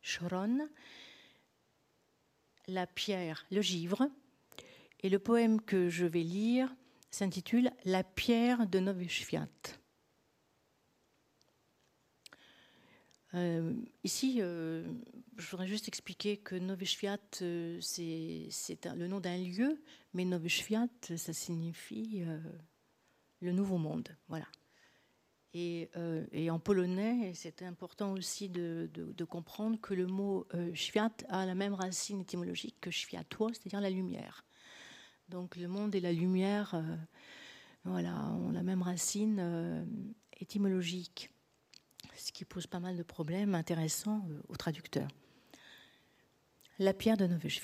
Shron, la pierre, le givre. Et le poème que je vais lire s'intitule La pierre de Nowy Euh, ici, euh, je voudrais juste expliquer que Nowy c'est le nom d'un lieu, mais Nowy ça signifie le nouveau monde. Voilà. Et, euh, en polonais, c'est important aussi de, comprendre que le mot euh, świat a la même racine étymologique que światło, c'est-à-dire la lumière. Donc le monde et la lumière euh, voilà, ont la même racine euh, étymologique, ce qui pose pas mal de problèmes intéressants aux traducteurs. La pierre de Nowy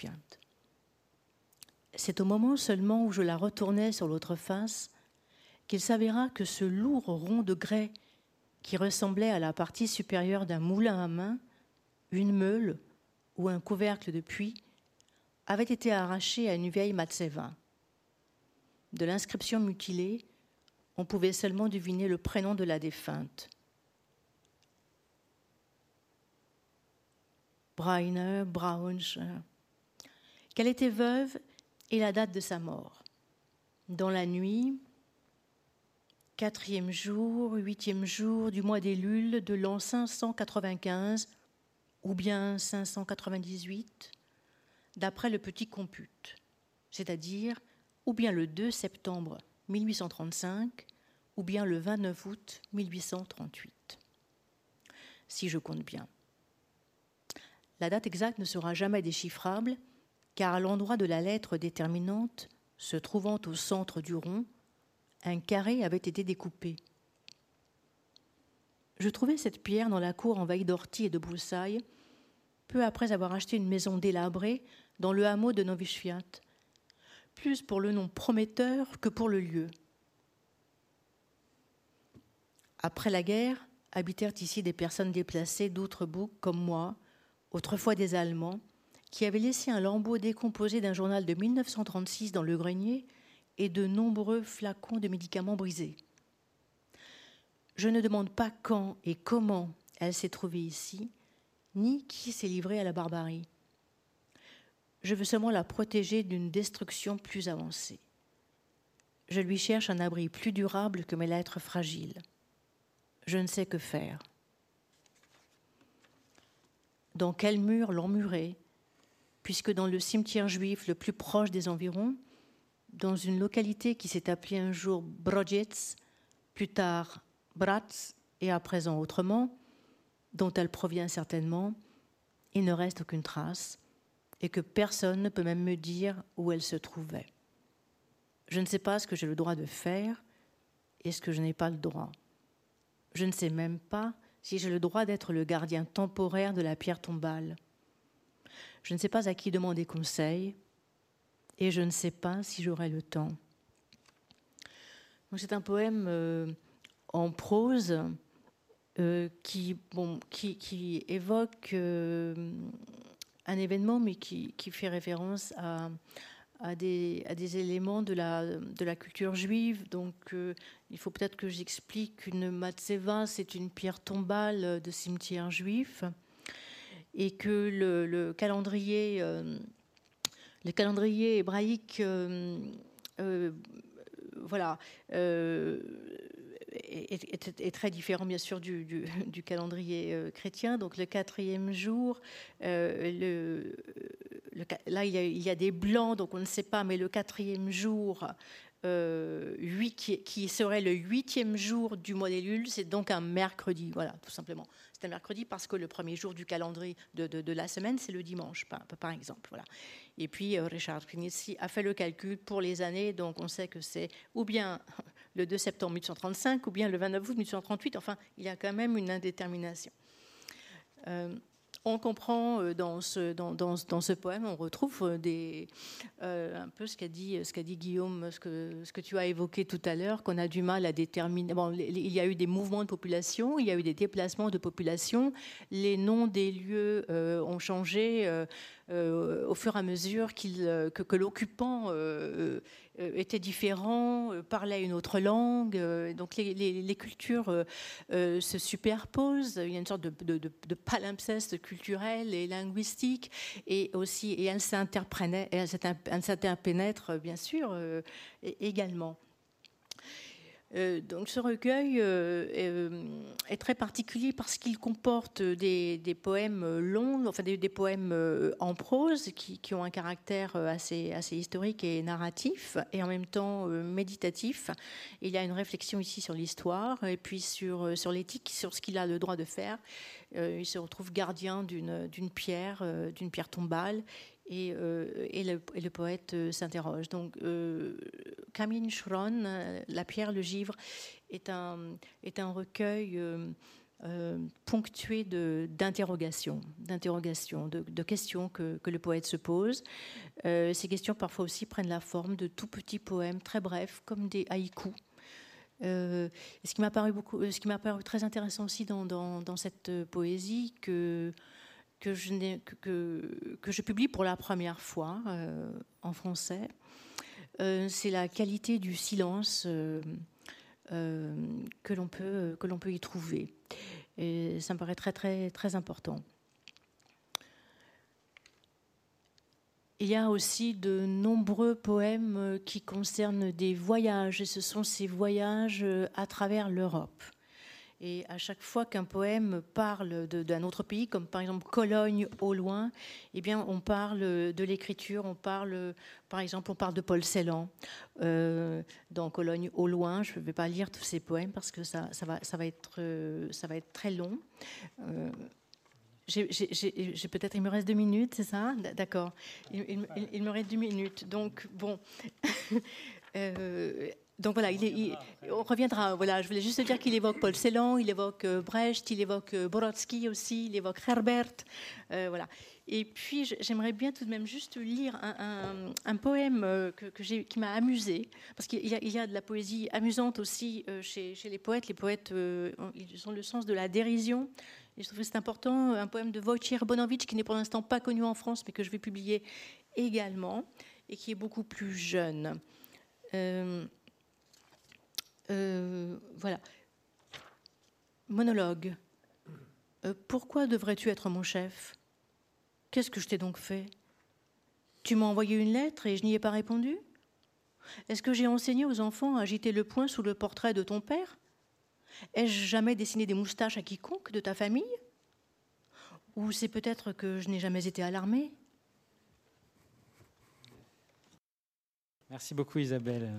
C'est au moment seulement où je la retournais sur l'autre face qu'il s'avéra que ce lourd rond de grès qui ressemblait à la partie supérieure d'un moulin à main, une meule ou un couvercle de puits, avait été arraché à une vieille matseva. De l'inscription mutilée, on pouvait seulement deviner le prénom de la défunte. Breiner, Braunsch, qu'elle était veuve et la date de sa mort. Dans la nuit, quatrième jour, huitième jour du mois d'Élul de l'an 595 ou bien 598, d'après le petit compute, c'est-à-dire ou bien le 2 septembre 1835 ou bien le 29 août 1838, si je compte bien. La date exacte ne sera jamais déchiffrable, car à l'endroit de la lettre déterminante, se trouvant au centre du rond, un carré avait été découpé. Je trouvai cette pierre dans la cour envahie d'orties et de broussailles, peu après avoir acheté une maison délabrée dans le hameau de Novichviat, plus pour le nom prometteur que pour le lieu. Après la guerre, habitèrent ici des personnes déplacées d'Outre-Bouc comme moi, autrefois des Allemands, qui avaient laissé un lambeau décomposé d'un journal de 1936 dans le grenier et de nombreux flacons de médicaments brisés. Je ne demande pas quand et comment elle s'est trouvée ici, ni qui s'est livré à la barbarie. Je veux seulement la protéger d'une destruction plus avancée. Je lui cherche un abri plus durable que mes lettres fragiles. Je ne sais que faire. Dans quel mur l'emmurer, puisque dans le cimetière juif le plus proche des environs, dans une localité qui s'est appelée un jour Brodjec, plus tard Bratz et à présent autrement, dont elle provient certainement, il ne reste aucune trace et que personne ne peut même me dire où elle se trouvait. Je ne sais pas ce que j'ai le droit de faire et ce que je n'ai pas le droit. Je ne sais même pas si j'ai le droit d'être le gardien temporaire de la pierre tombale. Je ne sais pas à qui demander conseil, et je ne sais pas si j'aurai le temps. C'est un poème euh, en prose euh, qui, évoque euh, un événement, mais qui fait référence à, à, des, éléments de la, culture juive. Donc, il faut peut-être que j'explique qu'une matseva, c'est une pierre tombale de cimetière juif, et que le, le calendrier le calendrier hébraïque, euh, euh, voilà, euh, est, très différent bien sûr du, calendrier chrétien. Donc le quatrième jour, le, là il y, a, des blancs, donc on ne sait pas, mais le quatrième jour, 8, qui, serait le huitième jour du mois d'Élul, c'est donc un mercredi, voilà, tout simplement. C'est un mercredi parce que le premier jour du calendrier de, de, la semaine, c'est le dimanche, par, exemple. Voilà. Et puis, euh, Richard Knitzky a fait le calcul pour les années, donc on sait que c'est ou bien le 2 septembre 1835 ou bien le 29 août 1838. Enfin, il y a quand même une indétermination. Euh, on comprend euh, dans ce, dans, ce poème, on retrouve euh, euh, un peu ce qu'a dit, qu'a dit Guillaume, ce que, ce que tu as évoqué tout à l'heure, qu'on a du mal à déterminer. Il y a eu des mouvements de population, il y a eu des déplacements de population, les noms des lieux ont changé. Euh, au fur et à mesure euh, que, l'occupant euh, était différent, parlait une autre langue. donc les, cultures se superposent. Il y a une sorte de, palimpseste culturel et linguistique. Et aussi, et elles s'interpénètrent, bien sûr, également. Euh, donc ce recueil euh, est, euh, est très particulier parce qu'il comporte des, poèmes longs, enfin des, des poèmes en prose qui, ont un caractère assez, historique et narratif et en même temps méditatif. Il y a une réflexion ici sur l'histoire et puis sur, sur l'éthique, sur ce qu'il a le droit de faire. Il se retrouve gardien d'une pierre, d'une pierre tombale et, euh, et, le, poète euh, s'interroge. Donc, euh, euh, La pierre, le givre, est un, recueil ponctué d'interrogations, d'interrogations, de, questions que, le poète se pose. Ces questions, parfois aussi, prennent la forme de tout petits poèmes très brefs, comme des haïkus. Ce qui m'a paru très intéressant aussi dans, dans, cette poésie que que je, publie pour la première fois euh, en français, euh, c'est la qualité du silence euh, que l'on peut, peut y trouver. Et ça me paraît très, très, très important. Il y a aussi de nombreux poèmes qui concernent des voyages, et ce sont ces voyages à travers l'Europe. Et à chaque fois qu'un poème parle d'un autre pays, comme par exemple Cologne au loin, eh bien, on parle de l'écriture, on parle, par exemple, on parle de Paul Celan euh, dans Cologne au loin. Je ne vais pas lire tous ces poèmes parce que euh, ça va être très long. Euh, peut-être, il me reste deux minutes, c'est ça? D'accord. Il, me reste deux minutes. Donc, bon. donc voilà, on reviendra. Voilà, je voulais juste dire qu'il évoque Paul Celan, il évoque euh, Brecht, il évoque euh, Borodsky aussi, il évoque Herbert. euh, voilà. Et puis, j'aimerais bien tout de même juste lire un, poème qui m'a amusé, parce qu'il y, a- de la poésie amusante aussi chez, les poètes. Les poètes, ils ont le sens de la dérision. Et je trouve que c'est important, un poème de Wojciech Bonowicz, qui n'est pour l'instant pas connu en France, mais que je vais publier également, et qui est beaucoup plus jeune. Euh, voilà. Monologue. Euh, pourquoi devrais-tu être mon chef? Qu'est-ce que je t'ai donc fait? Tu m'as envoyé une lettre et je n'y ai pas répondu? Est-ce que j'ai enseigné aux enfants à agiter le poing sous le portrait de ton père? Ai-je jamais dessiné des moustaches à quiconque de ta famille? Ou c'est peut-être que je n'ai jamais été alarmée? Merci beaucoup Isabelle.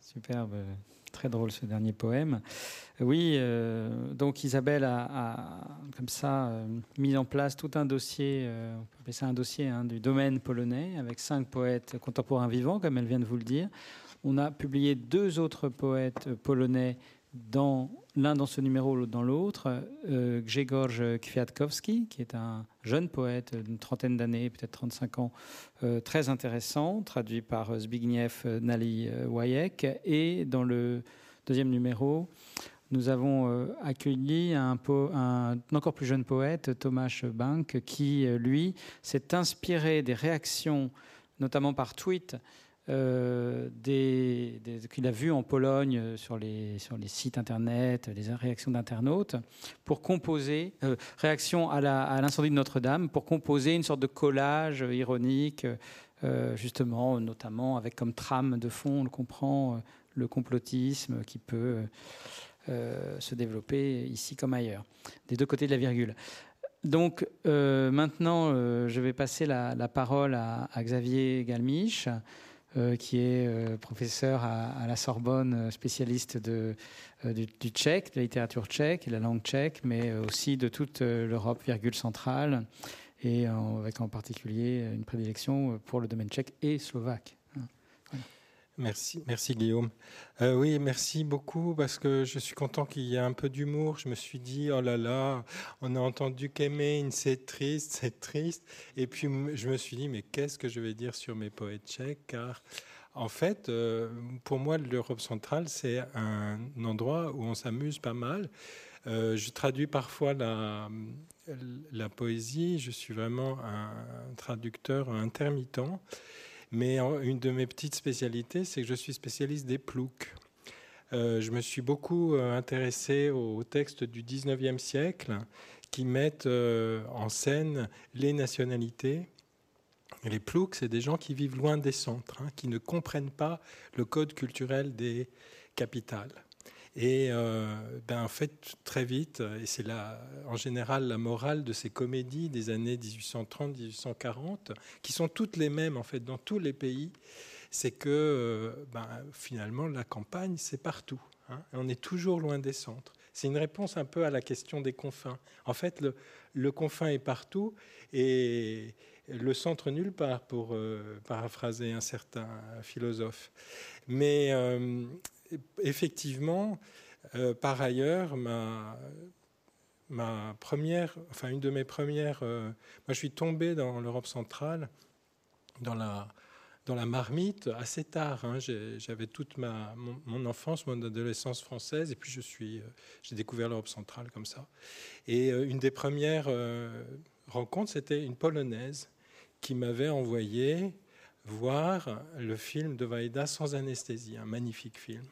Superbe, très drôle ce dernier poème. Oui, euh, donc Isabelle a, comme ça euh, mis en place tout un dossier, euh, on peut appeler ça un dossier hein, du domaine polonais, avec cinq poètes contemporains vivants, comme elle vient de vous le dire. On a publié deux autres poètes polonais l'un dans ce numéro, l'autre dans l'autre. Euh, Grzegorz Kwiatkowski, qui est un jeune poète d'une trentaine d'années, peut-être 35 ans, euh, très intéressant, traduit par euh, Zbigniew euh, Nali Wajek. Et dans le deuxième numéro, nous avons accueilli un, un encore plus jeune poète, Tomasz Bank, qui, lui, s'est inspiré des réactions, notamment par tweet, euh, qu'il a vu en Pologne euh, sur les, sites internet, les réactions d'internautes, pour composer, euh, réaction à l'incendie de Notre-Dame, pour composer une sorte de collage ironique, euh, justement, notamment avec comme trame de fond, on le comprend, le complotisme qui peut se développer ici comme ailleurs, des deux côtés de la virgule. Donc maintenant, je vais passer la, parole à, à Xavier Galmiche, qui est euh, professeur à, la Sorbonne, euh, spécialiste de, euh, du, du tchèque, de la littérature tchèque et la langue tchèque, mais euh, aussi de toute euh, l'Europe virgule centrale, et en- avec en particulier une prédilection pour le domaine tchèque et slovaque. Merci, merci Guillaume. Euh, oui, merci beaucoup parce que je suis content qu'il y ait un peu d'humour. Je me suis dit, oh là là, on a entendu qu'Aimé, c'est triste, c'est triste. Et puis je me suis dit, mais qu'est-ce que je vais dire sur mes poètes tchèques? Car en fait, euh, pour moi, l'Europe centrale, c'est un endroit où on s'amuse pas mal. Euh, je traduis parfois la poésie. Je suis vraiment un traducteur intermittent. Mais une de mes petites spécialités, c'est que je suis spécialiste des ploucs. Euh, je me suis beaucoup euh, intéressé aux textes du 19e siècle qui mettent euh, en scène les nationalités. Les ploucs, c'est des gens qui vivent loin des centres, hein, qui ne comprennent pas le code culturel des capitales. Et euh, ben, en fait, très vite, et c'est en général la morale de ces comédies des années 1830-1840, qui sont toutes les mêmes en fait dans tous les pays, c'est que euh, ben, finalement la campagne, c'est partout. Hein, on est toujours loin des centres. C'est une réponse un peu à la question des confins. En fait, le, confin est partout et le centre nulle part, pour euh, paraphraser un certain philosophe. Mais effectivement, euh, par ailleurs, ma, première, enfin une de mes premières, euh, moi je suis tombé dans l'Europe centrale, dans la, dans la marmite assez tard. Hein. J'avais toute ma, mon, enfance, mon adolescence française, et puis je suis, euh, j'ai découvert l'Europe centrale comme ça. Et une des premières rencontres, c'était une polonaise qui m'avait envoyé voir le film de Vaida sans anesthésie, un magnifique film.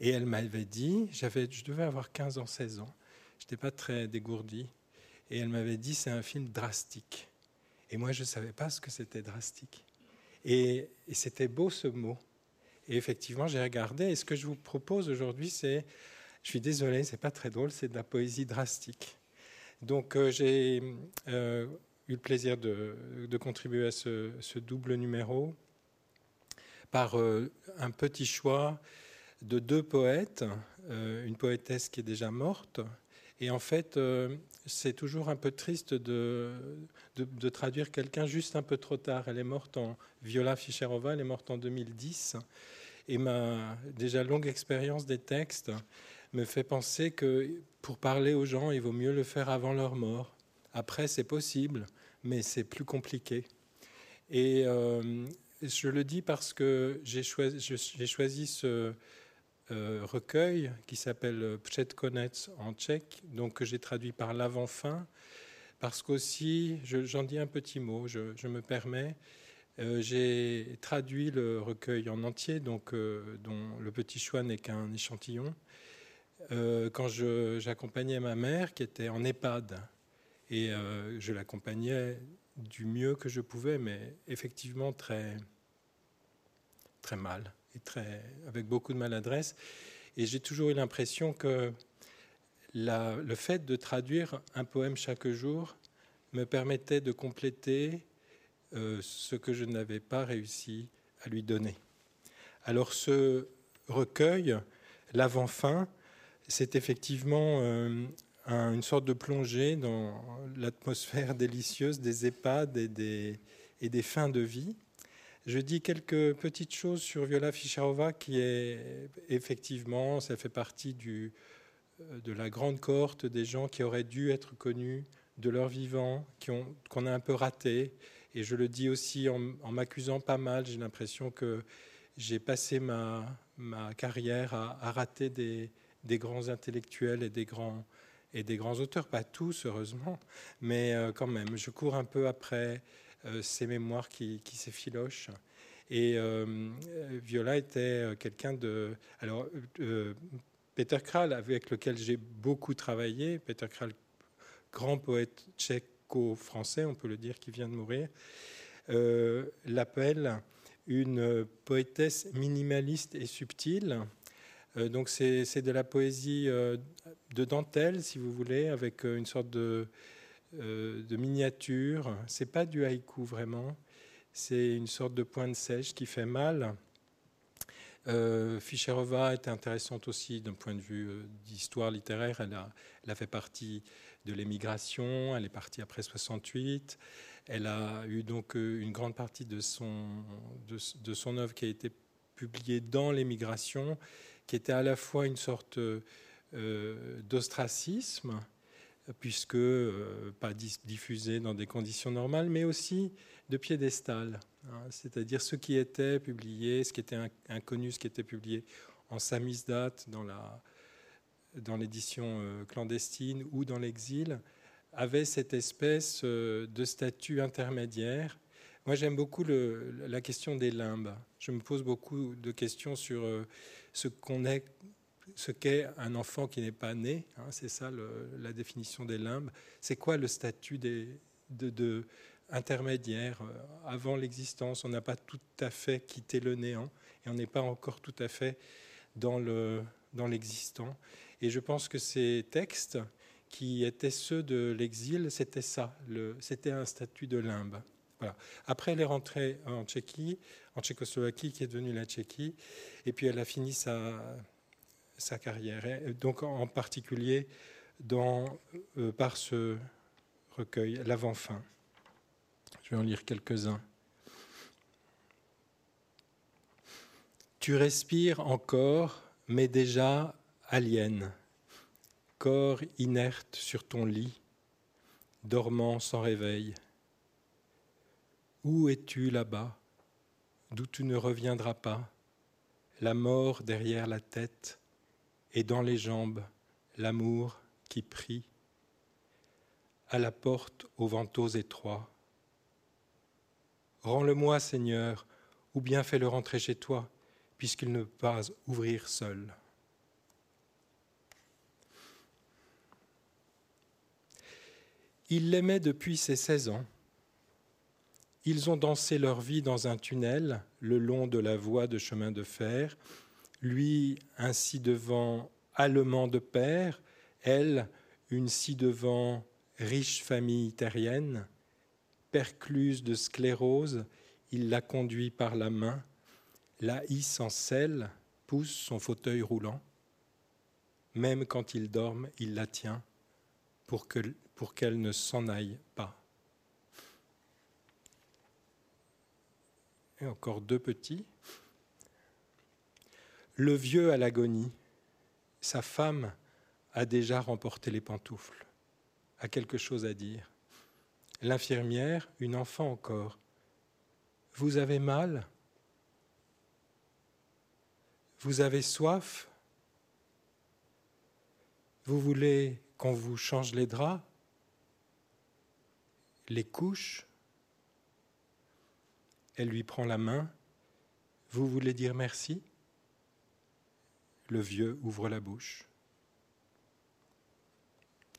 Et elle m'avait dit, j'avais, je devais avoir 15 ans, 16 ans, je n'étais pas très dégourdi, et elle m'avait dit c'est un film drastique. Et moi, je ne savais pas ce que c'était drastique. Et, c'était beau ce mot. Et effectivement, j'ai regardé, et ce que je vous propose aujourd'hui, c'est, je suis désolé, c'est pas très drôle, c'est de la poésie drastique. Donc euh, j'ai euh, eu le plaisir de, contribuer à ce, double numéro par euh, un petit choix de deux poètes, euh, une poétesse qui est déjà morte. Et en fait, euh, c'est toujours un peu triste de, de, traduire quelqu'un juste un peu trop tard. Elle est morte en Viola Fischerova, elle est morte en 2010. Et ma déjà longue expérience des textes me fait penser que pour parler aux gens, il vaut mieux le faire avant leur mort. Après, c'est possible, mais c'est plus compliqué. Et euh, je le dis parce que j'ai choisi, choisi ce, euh, recueil qui s'appelle Konec en tchèque, donc que j'ai traduit par l'avant-fin, parce qu'aussi, j'en dis un petit mot, je, me permets, euh, j'ai traduit le recueil en entier, donc euh, dont le petit choix n'est qu'un échantillon, quand j'accompagnais ma mère qui était en EHPAD, et je l'accompagnais du mieux que je pouvais, mais effectivement très, très mal avec beaucoup de maladresse. Et j'ai toujours eu l'impression que le fait de traduire un poème chaque jour me permettait de compléter euh, ce que je n'avais pas réussi à lui donner. Alors ce recueil, l'avant-fin, c'est effectivement euh, une sorte de plongée dans l'atmosphère délicieuse des EHPAD et des fins de vie. Je dis quelques petites choses sur Viola Fischerova, qui est effectivement, ça fait partie euh, de la grande cohorte des gens qui auraient dû être connus de leur vivant, qu'on a un peu raté. Et je le dis aussi en, m'accusant pas mal. J'ai l'impression que j'ai passé ma, ma carrière à, rater des, des, grands intellectuels et des grands, et des grands auteurs. Pas tous, heureusement, mais euh, quand même, je cours un peu après euh, ces mémoires qui, s'effilochent. Et euh, Viola était euh, quelqu'un de. Alors, Peter Kral, avec lequel j'ai beaucoup travaillé, Peter Kral, grand poète tchéco-français, on peut le dire, qui vient de mourir, l'appelle une poétesse minimaliste et subtile. donc c'est de la poésie de dentelle, si vous voulez, avec une sorte de, euh, de miniature. C'est pas du haïku vraiment. C'est une sorte de pointe sèche qui fait mal. Euh, Fischerova est intéressante aussi d'un point de vue euh, d'histoire littéraire. Elle a, fait partie de l'émigration, elle est partie après 68. Elle a eu donc une grande partie de son, de, son œuvre qui a été publié dans l'émigration, qui était à la fois une sorte d'ostracisme, puisque pas diffusé dans des conditions normales, mais aussi de piédestal, hein, c'est-à-dire ce qui était publié, ce qui était inconnu, ce qui était publié en samizdat dans la dans l'édition euh, clandestine ou dans l'exil, avait cette espèce euh, de statut intermédiaire. Moi, j'aime beaucoup la question des limbes. Je me pose beaucoup de questions sur euh, ce qu'on est, ce qu'est un enfant qui n'est pas né. Hein, c'est ça la définition des limbes. C'est quoi le statut des, de, intermédiaire avant l'existence? On n'a pas tout à fait quitté le néant et on n'est pas encore tout à fait dans le l'existant. Et je pense que ces textes, qui étaient ceux de l'exil, c'était ça, c'était un statut de limbe. Voilà. Après, elle est rentrée en Tchéquie, en Tchécoslovaquie, qui est devenue la Tchéquie, et puis elle a fini sa, sa carrière. donc, en particulier, dans, euh, par ce recueil, L'avant-fin. Je vais en lire quelques-uns. Tu respires encore, mais déjà alien, corps inerte sur ton lit, dormant sans réveil. Où es-tu là-bas, d'où tu ne reviendras pas, la mort derrière la tête et dans les jambes, l'amour qui prie, à la porte aux vantaux étroits. Rends-le-moi, Seigneur, ou bien fais-le rentrer chez toi, puisqu'il ne peut pas ouvrir seul. Il l'aimait depuis ses 16 ans. Ils ont dansé leur vie dans un tunnel le long de la voie de chemin de fer, lui un ci-devant allemand de père, elle une ci-devant riche famille terrienne, percluse de sclérose, il la conduit par la main, la hisse en selle, pousse son fauteuil roulant. Même quand ils dorment, il la tient pour qu'elle ne s'en aille pas. Et encore deux petits. Le vieux à l'agonie, sa femme a déjà remporté les pantoufles, a quelque chose à dire. L'infirmière, une enfant encore. Vous avez mal? Vous avez soif? Vous voulez qu'on vous change les draps? Les couches? Elle lui prend la main. Vous voulez dire merci? Le vieux ouvre la bouche.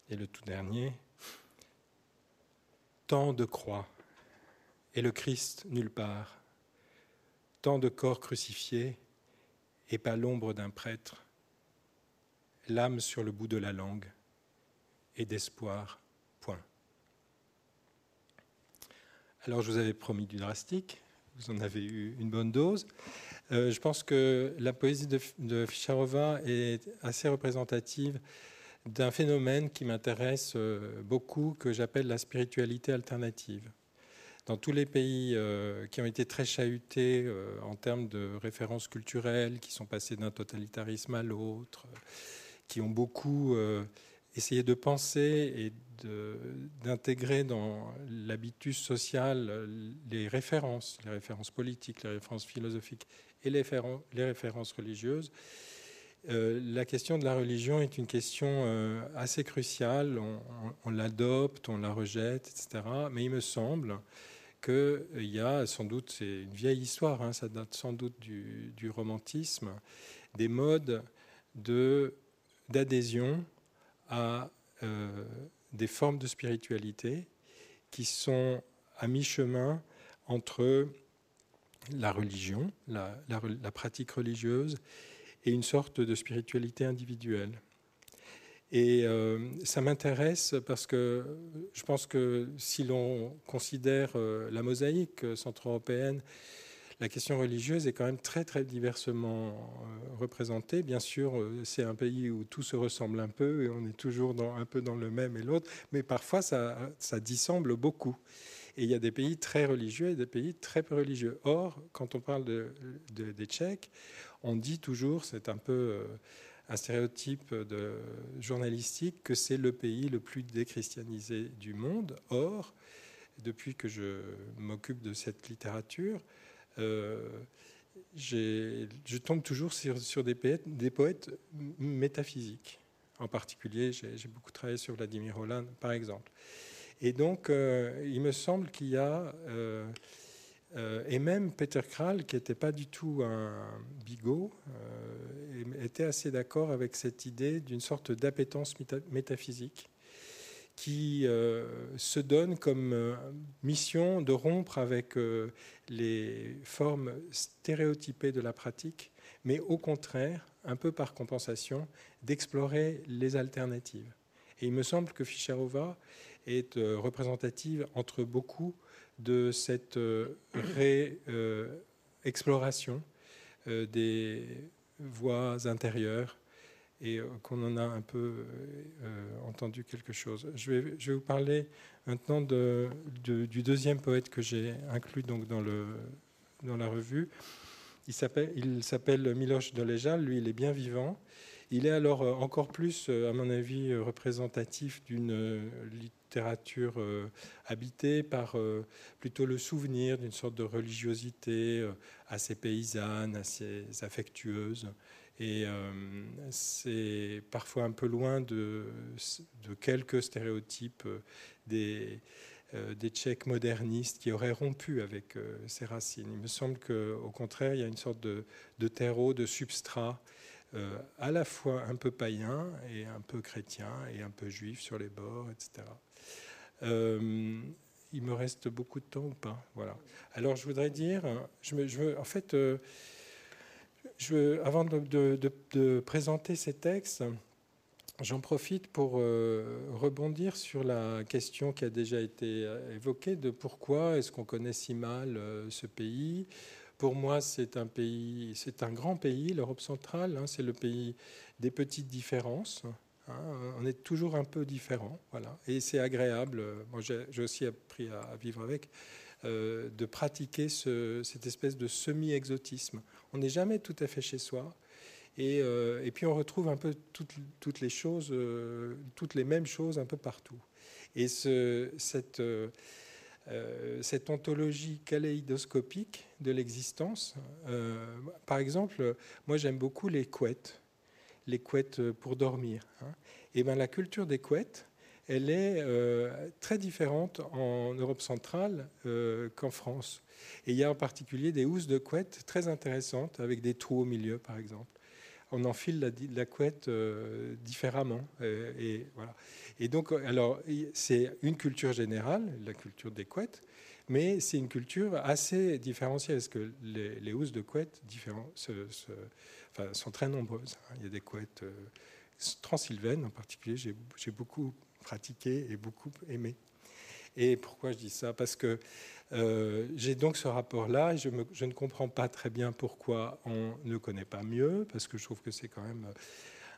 Et le tout dernier, tant de croix et le Christ nulle part, tant de corps crucifiés et pas l'ombre d'un prêtre, l'âme sur le bout de la langue et d'espoir Alors, je vous avais promis du drastique. Vous en avez eu une bonne dose. Euh, je pense que la poésie de, de est assez représentative d'un phénomène qui m'intéresse euh, beaucoup, que j'appelle la spiritualité alternative. Dans tous les pays euh, qui ont été très chahutés en termes de références culturelles, qui sont passés d'un totalitarisme à l'autre, qui ont beaucoup essayé de penser et d'intégrer dans l'habitus social les références, les références politiques, les références philosophiques et les, références religieuses. Euh, la question de la religion est une question euh, assez cruciale. On, l'adopte, on la rejette, etc. Mais il me semble qu'il y a sans doute, c'est une vieille histoire, hein, ça date sans doute du, romantisme, des modes d'adhésion à euh, des formes de spiritualité qui sont à mi-chemin entre la religion, la, pratique religieuse, et une sorte de spiritualité individuelle. Et euh, ça m'intéresse parce que je pense que si l'on considère euh, la mosaïque centro-européenne la question religieuse est quand même très très diversement euh, représentée. Bien sûr, c'est un pays où tout se ressemble un peu et on est toujours un peu dans le même et l'autre, mais parfois ça, ça dissemble beaucoup. Et il y a des pays très religieux et des pays très peu religieux. Or, quand on parle de, des Tchèques, on dit toujours, c'est un peu euh, un stéréotype journalistique, que c'est le pays le plus déchristianisé du monde. Or, depuis que je m'occupe de cette littérature, euh, je tombe toujours sur, des, poètes, des, poètes, métaphysiques. En particulier, j'ai beaucoup travaillé sur Vladimir Holland, par exemple. Et donc, euh, il me semble qu'il y a, euh, euh, et même Peter Kral, qui n'était pas du tout un bigot, était assez d'accord avec cette idée d'une sorte d'appétence métaphysique qui se donne comme mission de rompre avec les formes stéréotypées de la pratique, mais au contraire, un peu par compensation, d'explorer les alternatives. Et il me semble que Fischerova est euh, représentative entre beaucoup de cette euh, réexploration euh, des voies intérieures et qu'on en a un peu entendu quelque chose. Je vais, vous parler maintenant de, du deuxième poète que j'ai inclus donc dans, le, dans la revue. Il s'appelle Miloš Dolejal, lui il est bien vivant. Il est alors encore plus, à mon avis, représentatif d'une littérature euh, habitée par euh, plutôt le souvenir d'une sorte de religiosité euh, assez paysanne, assez affectueuse. Et c'est parfois un peu loin de, quelques stéréotypes des, des Tchèques modernistes qui auraient rompu avec ces racines. Il me semble qu'au contraire, il y a une sorte de terreau, de substrat, à la fois un peu païen et un peu chrétien et un peu juif sur les bords, etc. Euh, il me reste beaucoup de temps ou pas? Voilà. Alors je voudrais dire, en fait, euh, avant de, présenter ces textes, j'en profite pour euh, rebondir sur la question qui a déjà été évoquée de pourquoi est-ce qu'on connaît si mal ce pays. Pour moi, c'est un pays, c'est un grand pays, l'Europe centrale. Hein, c'est le pays des petites différences. Hein, on est toujours un peu différent, voilà. Et c'est agréable. Moi, j'ai aussi appris à, vivre avec. Euh, de pratiquer cette espèce de semi-exotisme. On n'est jamais tout à fait chez soi. Et, euh, puis on retrouve un peu toutes, les choses, euh, toutes les mêmes choses un peu partout. Et cette, cette ontologie kaléidoscopique de l'existence, par exemple, moi j'aime beaucoup les couettes les couettes pour dormir. Et hein. eh ben, la culture des couettes, elle est euh, très différente en Europe centrale euh, qu'en France. Et il y a en particulier des housses de couettes très intéressantes, avec des trous au milieu, par exemple. On enfile la, couette euh, différemment. et, voilà. et donc, alors, c'est une culture générale, la culture des couettes, mais c'est une culture assez différenciée, parce que les, housses de couettes se, sont très nombreuses. Hein. Il y a des couettes euh, transylvaines en particulier, j'ai beaucoup pratiqué et beaucoup aimé. Et pourquoi je dis ça? Parce que euh, j'ai donc ce rapport-là, et je, je, ne comprends pas très bien pourquoi on ne connaît pas mieux, parce que je trouve que c'est quand même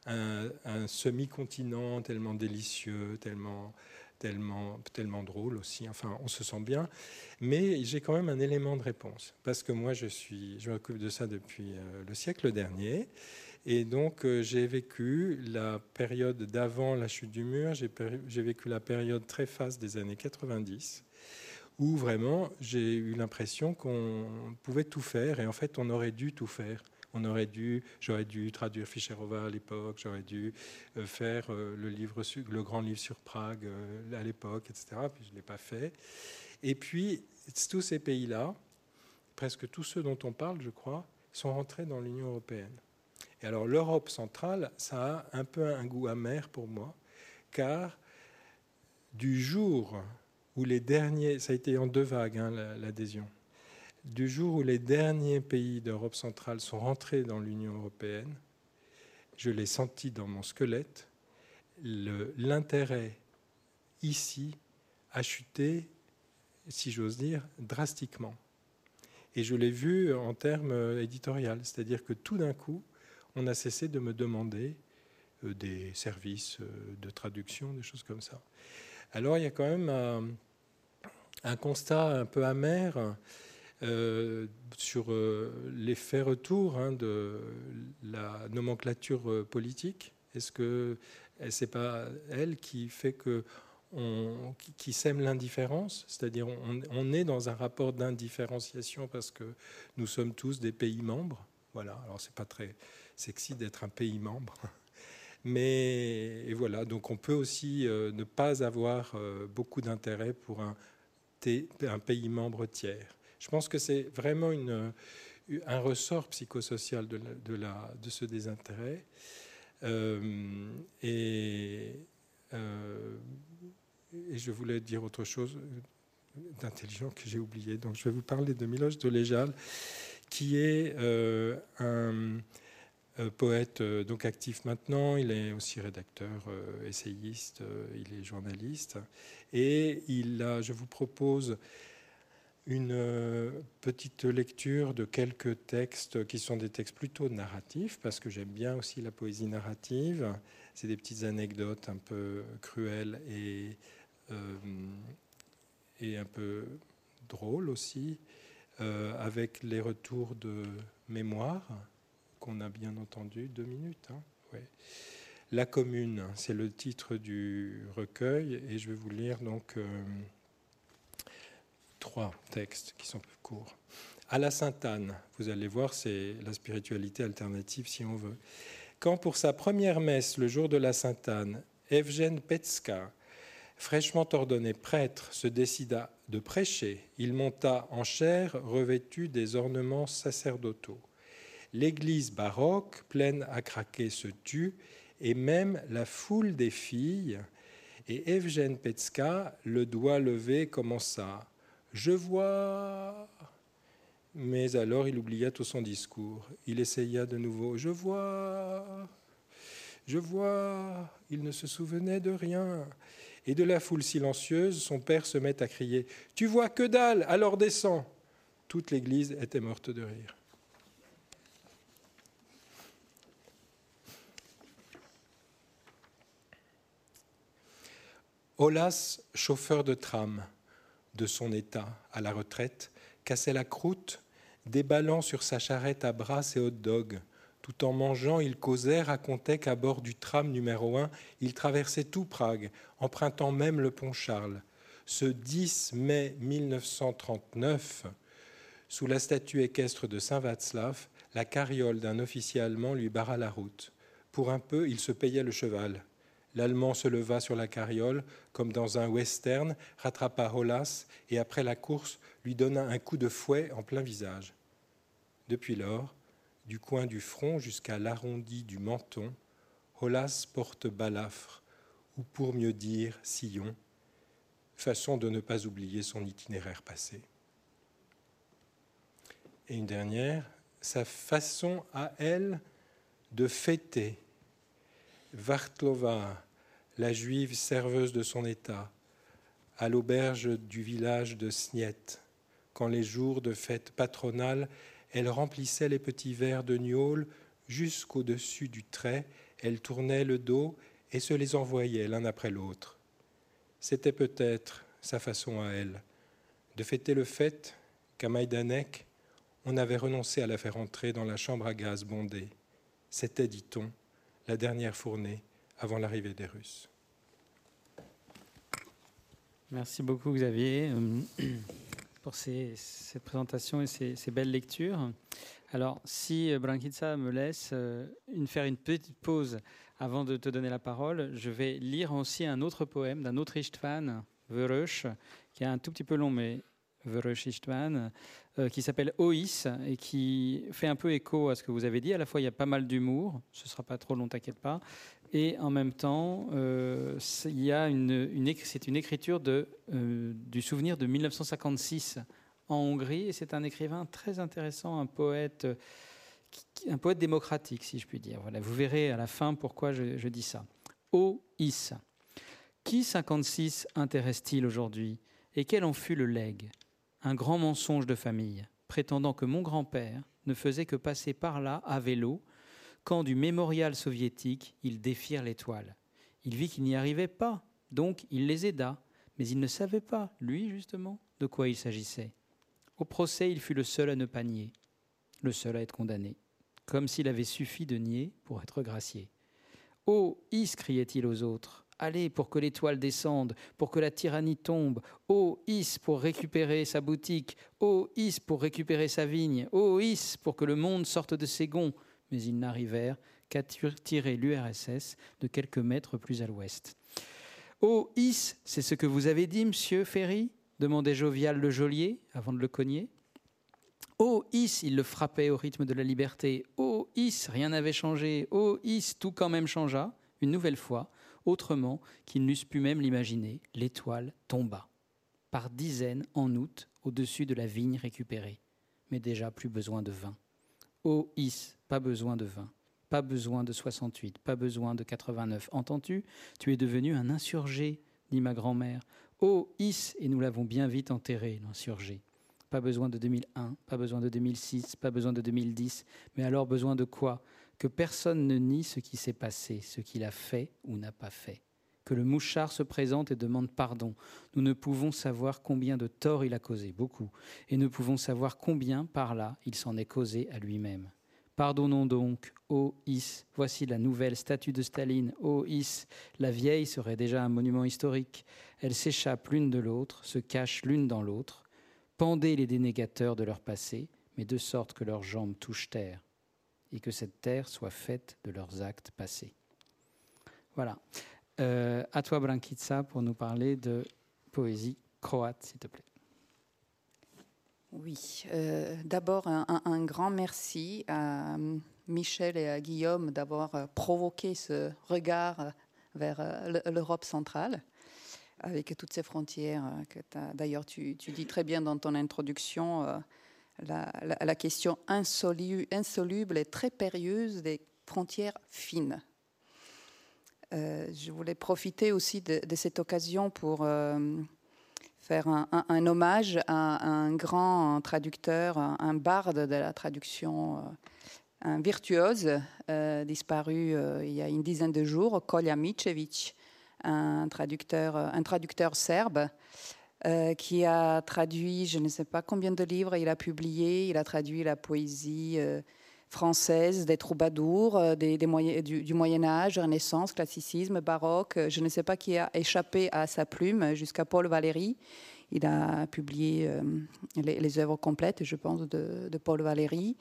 un, un semi-continent tellement délicieux, tellement tellement, tellement drôle aussi. Enfin, on se sent bien. Mais j'ai quand même un élément de réponse. Parce que moi, je, suis, je m'occupe de ça depuis euh, le siècle dernier. Et donc, euh, j'ai vécu la période d'avant la chute du mur. J'ai vécu la période très faste des années 90 où vraiment j'ai eu l'impression qu'on pouvait tout faire et en fait on aurait dû tout faire on aurait dû, j'aurais dû traduire Fischerova à l'époque, j'aurais dû euh, faire euh, le, livre, le grand livre sur Prague euh, à l'époque, etc. Puis je ne l'ai pas fait. Et puis, tous ces pays-là, presque tous ceux dont on parle, je crois, sont rentrés dans l'Union européenne. Et alors, l'Europe centrale, ça a un peu un goût amer pour moi, car du jour où les derniers, ça a été en deux vagues, hein, l'adhésion du jour où les derniers pays d'Europe centrale sont rentrés dans l'Union européenne, je l'ai senti dans mon squelette, l'intérêt ici a chuté, si j'ose dire, drastiquement. Et je l'ai vu en termes éditoriaux, c'est-à-dire que tout d'un coup, on a cessé de me demander euh, des services euh, de traduction, des choses comme ça. Alors il y a quand même un constat un peu amer euh, sur euh, l'effet retour hein, de la nomenclature politique. Est-ce que c'est pas elle qui fait que on, qui, sème l'indifférence, c'est-à-dire on, est dans un rapport d'indifférenciation parce que nous sommes tous des pays membres. Voilà, alors c'est pas très sexy d'être un pays membre, mais voilà, donc on peut aussi euh, ne pas avoir euh, beaucoup d'intérêt pour un, pays membre tiers. Je pense que c'est vraiment un ressort psychosocial de, de, de ce désintérêt. Euh, et, et, je voulais dire autre chose d'intelligent que j'ai oublié. Donc je vais vous parler de Miloš Dolejal, qui est un euh, poète euh, donc actif maintenant, il est aussi rédacteur, euh, essayiste, il est journaliste. Et je vous propose une petite lecture de quelques textes qui sont des textes plutôt narratifs, parce que j'aime bien aussi la poésie narrative. C'est des petites anecdotes un peu cruelles et, et un peu drôles aussi, avec les retours de mémoire qu'on a bien entendu, deux minutes. Hein La commune, c'est le titre du recueil, et je vais vous lire donc euh, trois textes qui sont plus courts. À la Sainte-Anne, vous allez voir, c'est la spiritualité alternative si on veut. Quand pour sa première messe, le jour de la Sainte-Anne, Evgen Petska, fraîchement ordonné prêtre, se décida de prêcher, il monta en chair revêtu des ornements sacerdotaux. L'église baroque, pleine à craquer, se tut, et même la foule des filles. Et Evgen Petska, le doigt levé, commença Je vois. Mais alors il oublia tout son discours. Il essaya de nouveau Je vois. Je vois. Il ne se souvenait de rien. Et de la foule silencieuse, son père se met à crier Tu vois que dalle, alors descends. Toute l'église était morte de rire. Olas, chauffeur de tram de son état à la retraite, cassait la croûte, déballant sur sa charrette à bras et hot dog. Tout en mangeant, il causait, racontait qu'à bord du tram numéro 1, il traversait tout Prague, empruntant même le pont Charles. Ce 10 mai 1939, sous la statue équestre de Saint-Václav, la carriole d'un officier allemand lui barra la route. Pour un peu, il se payait le cheval. L'Allemand se leva sur la carriole, comme dans un western, rattrapa Holas et, après la course, lui donna un coup de fouet en plein visage. Depuis lors, du coin du front jusqu'à l'arrondi du menton, Holas porte balafre, ou pour mieux dire sillon, façon de ne pas oublier son itinéraire passé. Et une dernière, sa façon à elle de fêter Vartlova, la juive serveuse de son état, à l'auberge du village de Sniet. Quand les jours de fête patronale, elle remplissait les petits verres de gnôle jusqu'au-dessus du trait, elle tournait le dos et se les envoyait l'un après l'autre. C'était peut-être sa façon à elle de fêter le fait qu'à Maïdanek, on avait renoncé à la faire entrer dans la chambre à gaz bondée. C'était, dit-on, dernière fournée avant l'arrivée des Russes. Merci beaucoup Xavier euh, pour ces, cette présentation et ces, belles lectures. Alors, si Brankitsa me laisse euh, une, faire une petite pause avant de te donner la parole, je vais lire aussi un autre poème d'un autre Istvan, Vörös, qui est un tout petit peu long, mais Vörös euh, qui s'appelle Ois et qui fait un peu écho à ce que vous avez dit. À la fois, il y a pas mal d'humour, ce sera pas trop long, t'inquiète pas. Et en même temps, euh, il y a une, c'est une écriture de, euh, du souvenir de 1956 en Hongrie. Et c'est un écrivain très intéressant, un poète, un poète démocratique, si je puis dire. Voilà, vous verrez à la fin pourquoi je, je dis ça. Ois. Qui 56 intéresse-t-il aujourd'hui? Et quel en fut le legs? Un grand mensonge de famille, prétendant que mon grand-père ne faisait que passer par là à vélo, quand du mémorial soviétique ils défirent l'étoile. Il vit qu'il n'y arrivait pas, donc il les aida, mais il ne savait pas, lui justement, de quoi il s'agissait. Au procès, il fut le seul à ne pas nier, le seul à être condamné, comme s'il avait suffi de nier pour être gracié. Oh, Is criait-il aux autres, allez pour que l'étoile descende, pour que la tyrannie tombe. Oh, Is pour récupérer sa boutique. Oh, Is pour récupérer sa vigne. Oh, Is pour que le monde sorte de ses gonds. Mais ils n'arrivèrent qu'à tirer l'URSS de quelques mètres plus à l'ouest. Oh, Is, c'est ce que vous avez dit, monsieur Ferry? demandait jovial le geôlier avant de le cogner. Oh, Is, il le frappait au rythme de la liberté. Oh, Is, rien n'avait changé. Oh, Is, tout quand même changea. Une nouvelle fois, autrement qu'ils n'eussent pu même l'imaginer, l'étoile tomba. Par dizaines en août, au-dessus de la vigne récupérée. Mais déjà plus besoin de vin. Oh, Is, pas besoin de vin. Pas besoin de 68, pas besoin de 89. Entends-tu? Tu es devenu un insurgé, dit ma grand-mère. Oh, Is, et nous l'avons bien vite enterré, l'insurgé. Pas besoin de 2001, pas besoin de 2006, pas besoin de 2010. Mais alors besoin de quoi? Que personne ne nie ce qui s'est passé, ce qu'il a fait ou n'a pas fait. Que le mouchard se présente et demande pardon. Nous ne pouvons savoir combien de torts il a causé, beaucoup. Et ne pouvons savoir combien, par là, il s'en est causé à lui-même. Pardonnons donc, ô Is, voici la nouvelle statue de Staline, ô Is, la vieille serait déjà un monument historique. Elles s'échappent l'une de l'autre, se cachent l'une dans l'autre. Pendez les dénégateurs de leur passé, mais de sorte que leurs jambes touchent terre, et que cette terre soit faite de leurs actes passés. Voilà. Euh, à toi, Brankica, pour nous parler de poésie croate, s'il te plaît. Oui, euh, d'abord un, grand merci à Michel et à Guillaume d'avoir provoqué ce regard vers l'Europe centrale avec toutes ces frontières euh, d'ailleurs tu, dis très bien dans ton introduction, euh, la, la, question insoluble, et très périlleuse des frontières fines. Euh, je voulais profiter aussi de, cette occasion pour euh, faire un, hommage à un grand traducteur, un barde de la traduction, euh, un virtuose disparu il y a une dizaine de jours, Kolja Micevic, un traducteur serbe euh, qui a traduit, je ne sais pas combien de livres il a publié. Il a traduit la poésie euh, française, des troubadours, euh, des, du, Moyen Âge, Renaissance, classicisme, baroque. Je ne sais pas qui a échappé à sa plume jusqu'à Paul Valéry. Il a publié les, œuvres complètes, je pense, de, de Paul Valéry.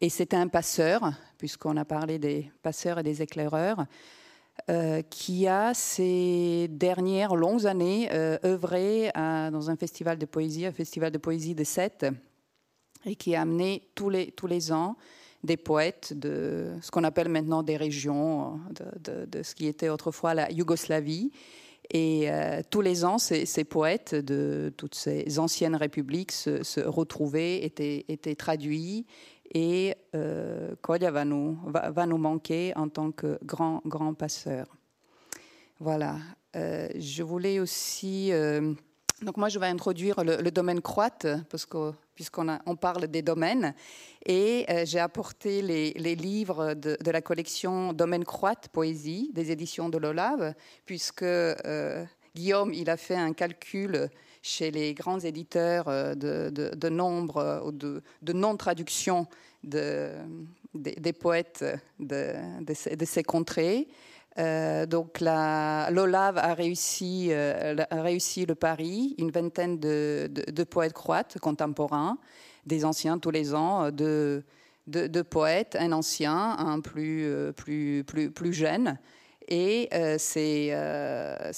Et c'était un passeur, puisqu'on a parlé des passeurs et des éclaireurs. Euh, qui a ces dernières longues années euh, œuvré dans un festival de poésie, un festival de poésie de Sète, et qui a amené tous les, tous les ans des poètes de ce qu'on appelle maintenant des régions, de, ce qui était autrefois la Yougoslavie. Et euh, tous les ans, ces, ces, poètes de toutes ces anciennes républiques se, se retrouvaient, étaient, étaient traduits et euh, Kolja va nous, va, nous manquer en tant que grand, grand passeur. Voilà. Euh, je voulais aussi. Euh, donc, moi, je vais introduire le, domaine croate, parce que, puisqu'on on parle des domaines. Et euh, j'ai apporté les, les livres de, de, la collection Domaine croate, poésie, des éditions de l'Olave, puisque Guillaume, il a fait un calcul chez les grands éditeurs euh, de, nombre ou de, non-traduction de, des poètes de, ces contrées. Euh, donc l'OLAV a réussi, euh, le pari, une vingtaine de, poètes croates contemporains, des anciens tous les ans, de, poètes, un ancien, un euh, plus jeune. Et euh, c'est euh,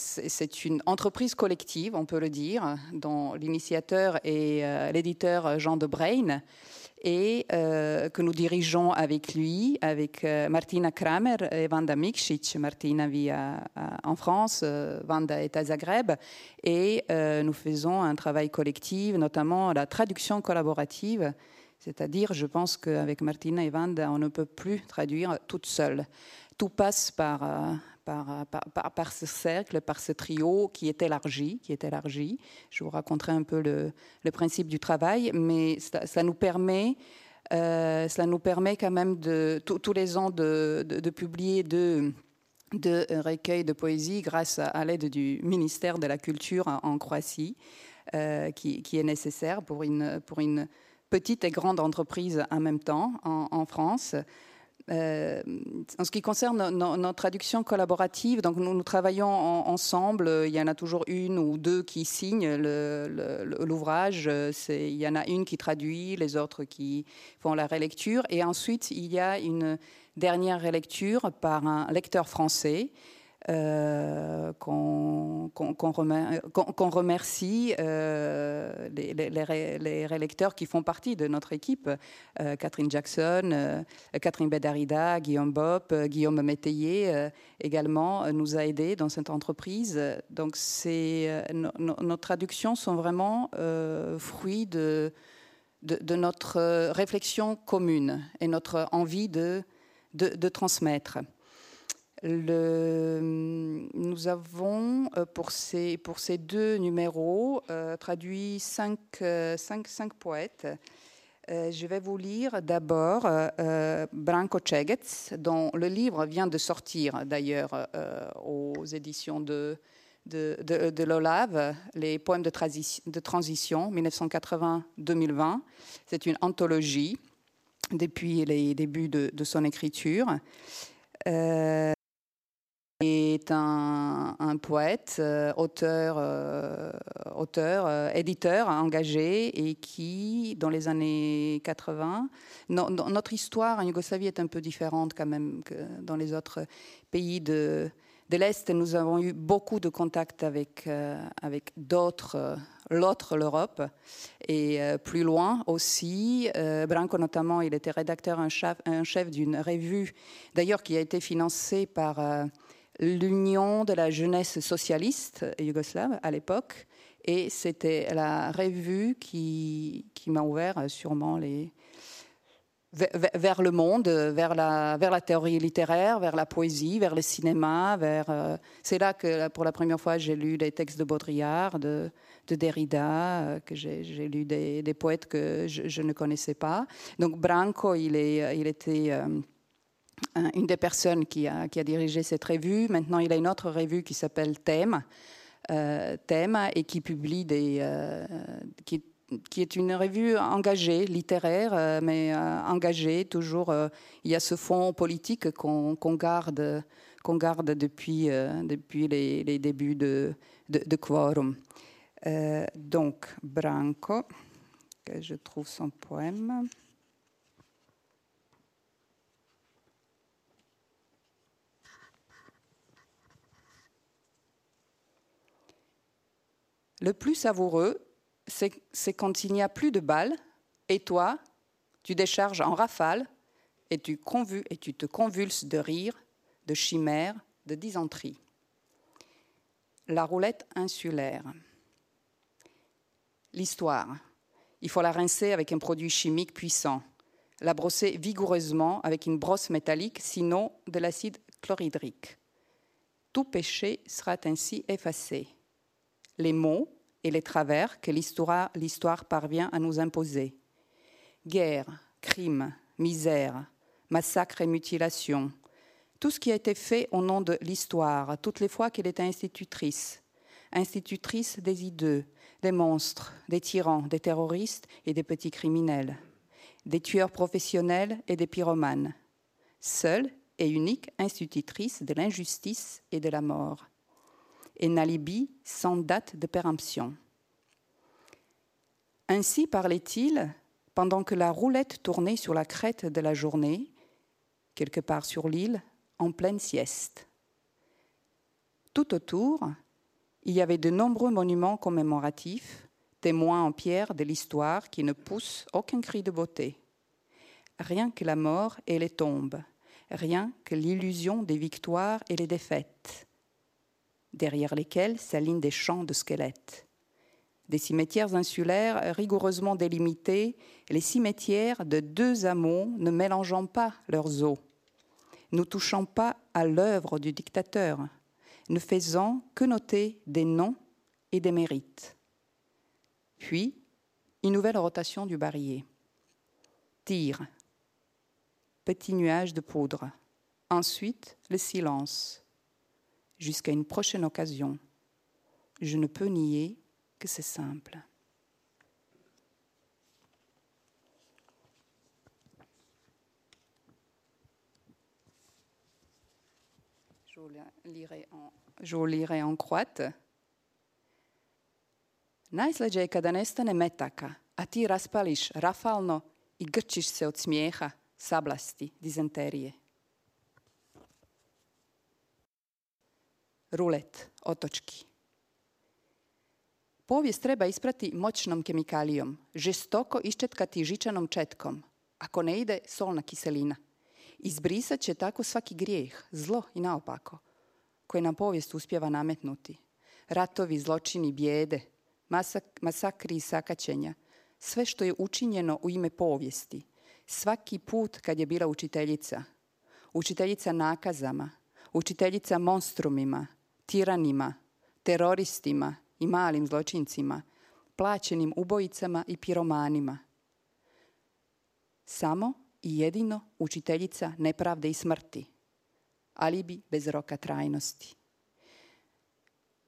une entreprise collective, on peut le dire, dont l'initiateur est euh, l'éditeur Jean de Brain et que nous dirigeons avec lui, avec Martina Kramer et Vanda Mikšić. Martina vit en France, Vanda est à Zagreb, et nous faisons un travail collectif, notamment la traduction collaborative. C'est-à-dire, je pense qu'avec Martina et Vanda, on ne peut plus traduire toute seule tout passe par, euh, par, ce cercle, par ce trio qui est élargi, qui est élargi. Je vous raconterai un peu le, principe du travail, mais ça, nous permet, euh, cela nous permet quand même tous les ans de, publier deux de recueils de poésie grâce à, l'aide du ministère de la Culture en, Croatie. qui, qui, est nécessaire pour une, petite et grande entreprise en même temps en France. Euh, en ce qui concerne nos, traductions collaboratives, donc nous travaillons ensemble. Il y en a toujours une ou deux qui signent l'ouvrage. Il y en a une qui traduit, les autres qui font la relecture. Et ensuite, il y a une dernière relecture par un lecteur français euh, qu'on remercie euh, les, rélecteurs qui font partie de notre équipe. Euh, Catherine Jackson, Catherine Bedarida, Guillaume Bopp, Guillaume Métayer également nous a aidés dans cette entreprise. Donc nos traductions sont vraiment fruits de, notre réflexion commune et notre envie de transmettre. Nous avons euh, pour ces, deux numéros euh, traduit cinq, euh, poètes. je vais vous lire d'abord Branko Cegets, dont le livre vient de sortir d'ailleurs aux éditions de, de, l'OLAV, Les poèmes de transition 1980-2020. C'est une anthologie depuis les débuts de, son écriture est un, poète, euh, auteur, euh, auteur euh, éditeur engagé et qui, dans les années 80, notre histoire en Yougoslavie est un peu différente quand même que dans les autres pays de, l'Est. Nous avons eu beaucoup de contacts avec, avec d'autres, l'autre, l'Europe, et plus loin aussi. Branco notamment, il était rédacteur en chef, chef d'une revue, d'ailleurs qui a été financée par l'Union de la jeunesse socialiste yougoslave à l'époque. Et c'était la revue qui, qui m'a ouvert sûrement les, vers, le monde, vers la, vers la théorie littéraire, vers la poésie, vers le cinéma. Vers, euh, c'est là que pour la première fois j'ai lu les textes de Baudrillard, de, de Derrida, euh, que j'ai, lu des, des, poètes que je, ne connaissais pas. Donc Branco, il, est, il était... Euh, une des personnes qui a, dirigé cette revue. Maintenant, il a une autre revue qui s'appelle Thème, euh, Thème, et qui publie des, euh, qui, est une revue engagée, littéraire, euh, mais engagée. Toujours, il y a ce fond politique qu'on garde, qu'on garde depuis, depuis les, les, débuts de, de, Quorum. donc, Branco, je trouve son poème. Le plus savoureux, c'est quand il n'y a plus de balles, et toi, tu décharges en rafale, et tu, te convulses de rire, de chimère, de dysenterie. La roulette insulaire. L'histoire. Il faut la rincer avec un produit chimique puissant, la brosser vigoureusement avec une brosse métallique, sinon de l'acide chlorhydrique. Tout péché sera ainsi effacé les maux et les travers que l'histoire parvient à nous imposer. Guerre, crime, misère, massacre et mutilation, tout ce qui a été fait au nom de l'histoire, toutes les fois qu'elle était institutrice, institutrice des hideux, des monstres, des tyrans, des terroristes et des petits criminels, des tueurs professionnels et des pyromanes, seule et unique institutrice de l'injustice et de la mort et n'alibi sans date de péremption. Ainsi parlait-il pendant que la roulette tournait sur la crête de la journée, quelque part sur l'île, en pleine sieste. Tout autour, il y avait de nombreux monuments commémoratifs, témoins en pierre de l'histoire qui ne poussent aucun cri de beauté. Rien que la mort et les tombes, rien que l'illusion des victoires et les défaites, derrière lesquels s'alignent des champs de squelettes. Des cimetières insulaires rigoureusement délimités, les cimetières de deux amants ne mélangeant pas leurs eaux, ne touchant pas à l'œuvre du dictateur, ne faisant que noter des noms et des mérites. Puis, une nouvelle rotation du barillet. Tir. Petit nuage de poudre. Ensuite, le silence jusqu'à une prochaine occasion. Je ne peux nier que c'est simple. Je vous lirai en, croate. Najslađe metaka, a ti raspališ rafalno i grčiš se od sablasti, dizenterije. Rulet, otočki. Povijest treba isprati moćnom kemikalijom, žestoko iščetkati žičanom četkom, ako ne ide solna kiselina. Izbrisat će tako svaki grijeh, zlo i naopako, koje nam povijest uspjeva nametnuti. Ratovi, zločini, bijede, masak, masakri i sakaćenja, sve što je učinjeno u ime povijesti, svaki put kad je bila učiteljica, učiteljica nakazama, učiteljica monstrumima, tiranima, teroristima i malim zločincima, plaćenim ubojicama i piromanima. Samo i jedino učiteljica nepravde i smrti, ali bi bez roka trajnosti.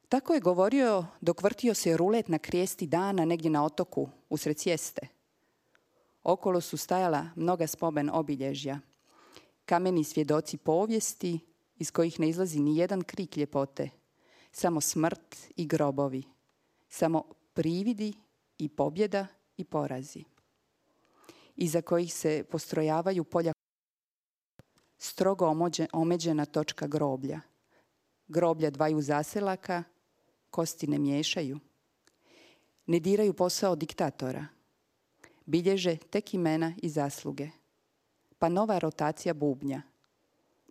Tako je govorio dok vrtio se rulet na krijesti dana negdje na otoku, usred sjeste. Okolo su stajala mnoga spomen obilježja, kameni svjedoci povijesti iz kojih ne izlazi ni jedan krik ljepote, samo smrt i grobovi, samo prividi i pobjeda i porazi, iza kojih se postrojavaju polja. Strogo omeđena točka groblja, groblja dvaju zaselaka, kosti ne miješaju, ne diraju posao diktatora, bilježe tek imena i zasluge, pa nova rotacija bubnja,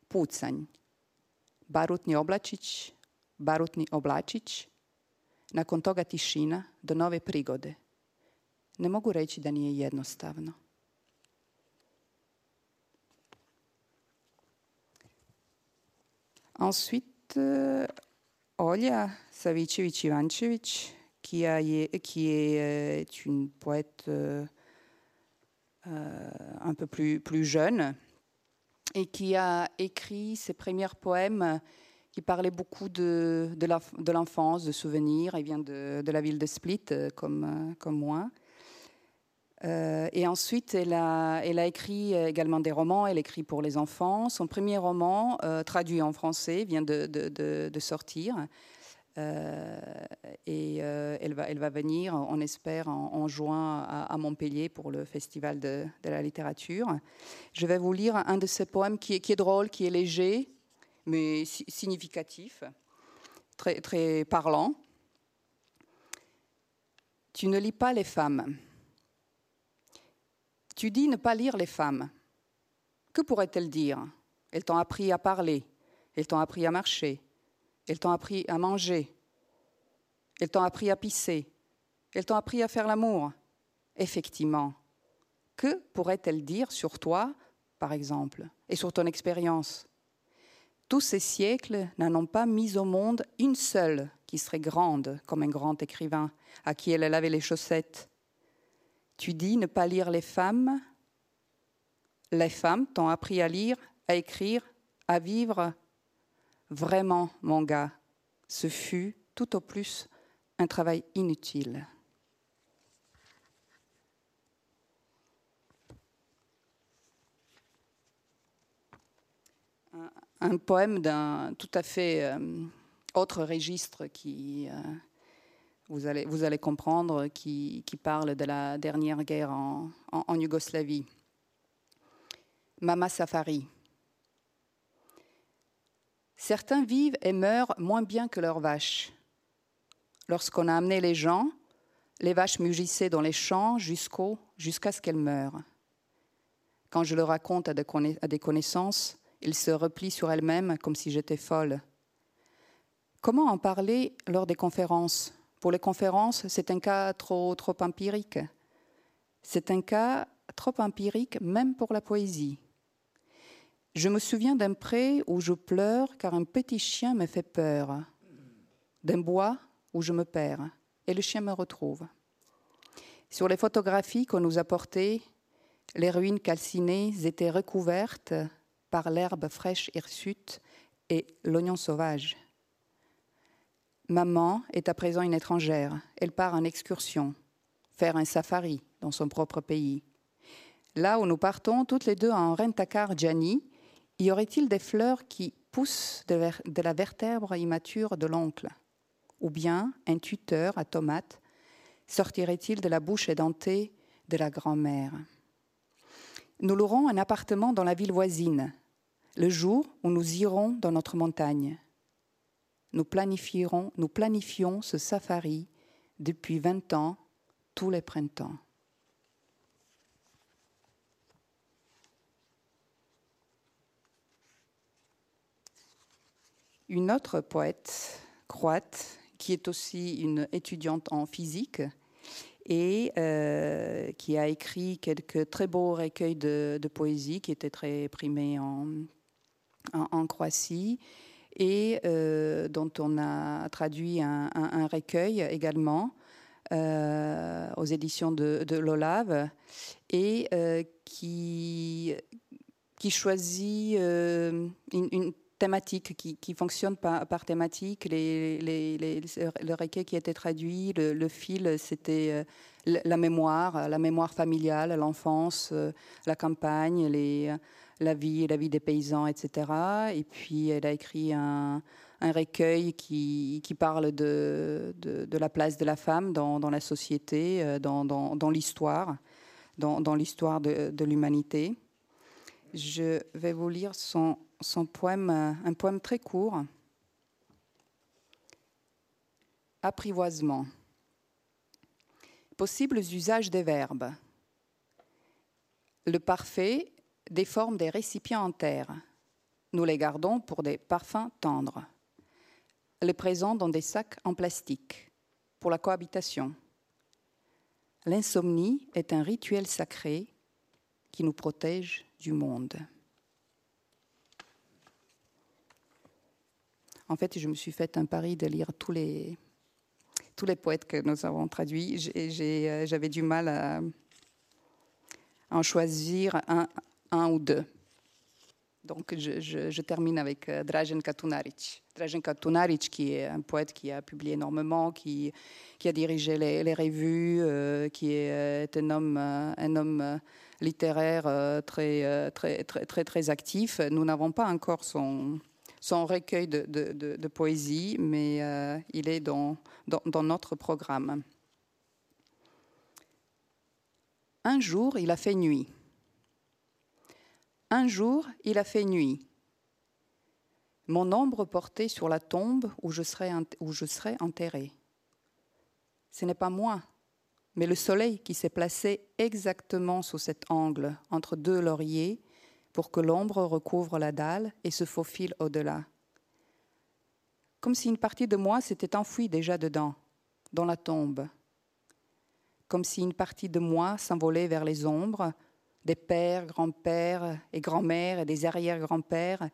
pucanj, barutni oblačić, barutni oblačić, nakon toga tišina do nove prigode. Ne mogu reći da nije jednostavno. Ensuite, Olja Savicevic-Ivancevic, qui, qui est une poète euh, un peu plus, plus jeune et qui a écrit ses premiers poèmes qui parlaient beaucoup de, de l'enfance, de, souvenirs. Elle vient de, la ville de Split, comme, comme moi. Euh, et ensuite, elle a, elle a, écrit également des romans. Elle écrit pour les enfants. Son premier roman, euh, traduit en français, vient de, de sortir. Euh, et elle, va, elle va venir, on espère, en, juin à, à, Montpellier pour le Festival de, la littérature. Je vais vous lire un de ses poèmes qui est, qui est drôle, qui est léger, mais significatif, très, très parlant. Tu ne lis pas les femmes. Tu dis ne pas lire les femmes. Que pourrait-elle dire? Elles t'ont appris à parler, elles t'ont appris à marcher, elles t'ont appris à manger, elles t'ont appris à pisser, elles t'ont appris à faire l'amour. Effectivement, que pourrait-elle dire sur toi, par exemple, et sur ton expérience? Tous ces siècles n'en ont pas mis au monde une seule qui serait grande comme un grand écrivain à qui elle lavait les chaussettes. Tu dis ne pas lire les femmes. Les femmes t'ont appris à lire, à écrire, à vivre. Vraiment, mon gars, ce fut tout au plus un travail inutile. Un, poème d'un tout à fait euh, autre registre qui, euh, vous, allez, comprendre, qui, parle de la dernière guerre en Yougoslavie. Mama Safari. Certains vivent et meurent moins bien que leurs vaches. Lorsqu'on a amené les gens, les vaches mugissaient dans les champs jusqu'à ce qu'elles meurent. Quand je le raconte à des, à des connaissances, ils se replient sur elles-mêmes comme si j'étais folle. Comment en parler lors des conférences? Pour les conférences, c'est un cas trop, trop empirique. C'est un cas trop empirique même pour la poésie. Je me souviens d'un pré où je pleure car un petit chien me fait peur, d'un bois où je me perds et le chien me retrouve. Sur les photographies qu'on nous a portées, les ruines calcinées étaient recouvertes par l'herbe fraîche hirsute et l'oignon sauvage. Maman est à présent une étrangère. Elle part en excursion, faire un safari dans son propre pays. Là où nous partons toutes les deux en Rentacar Gianni, y aurait-il des fleurs qui poussent de, la vertèbre immature de l'oncle? Ou bien un tuteur à tomates sortirait-il de la bouche édentée de la grand-mère? Nous louerons un appartement dans la ville voisine, le jour où nous irons dans notre montagne. Nous planifierons, nous planifions ce safari depuis 20 ans, tous les printemps. Une autre poète croate, qui est aussi une étudiante en physique et euh, qui a écrit quelques très beaux recueils de, poésie qui étaient très primés en, Croatie. Et euh, dont on a traduit un, recueil également euh, aux éditions de, de l'Olave et qui, choisit une thématique, qui, qui fonctionne par, par thématique. Le recueil qui été traduit, le, fil, c'était euh, la mémoire, la mémoire familiale, l'enfance, euh, la campagne, les, la vie, la vie des paysans, etc. Et puis elle a écrit un, un recueil qui, parle de, la place de la femme dans, la société, euh, dans, l'histoire, dans, l'histoire de l'humanité. Je vais vous lire son son poème, euh, un poème très court. Apprivoisement. Possibles usages des verbes. Le parfait déforme des récipients en terre. Nous les gardons pour des parfums tendres. Le présent dans des sacs en plastique pour la cohabitation. L'insomnie est un rituel sacré qui nous protège du monde. En fait, je me suis fait un pari de lire tous les, tous les poètes que nous avons traduits. Euh, j'avais du mal à, en choisir un, ou deux. Donc, je, je, termine avec euh, Dražen Katunaric. Dražen Katunaric, qui est un poète qui a publié énormément, qui, qui a dirigé les, les revues, euh, qui est un homme, un homme littéraire très, très, très, très, très actif. Nous n'avons pas encore son, son recueil de, poésie, mais euh, il est dans, dans, notre programme. Un jour, il a fait nuit. Un jour, il a fait nuit. Mon ombre portait sur la tombe où je serais, où je serais enterré. Ce n'est pas moi, mais le soleil qui s'est placé exactement sous cet angle entre deux lauriers pour que l'ombre recouvre la dalle et se faufile au-delà. Comme si une partie de moi s'était enfouie déjà dedans, dans la tombe. Comme si une partie de moi s'envolait vers les ombres, des pères, grands-pères et grand-mères et des arrière-grands-pères,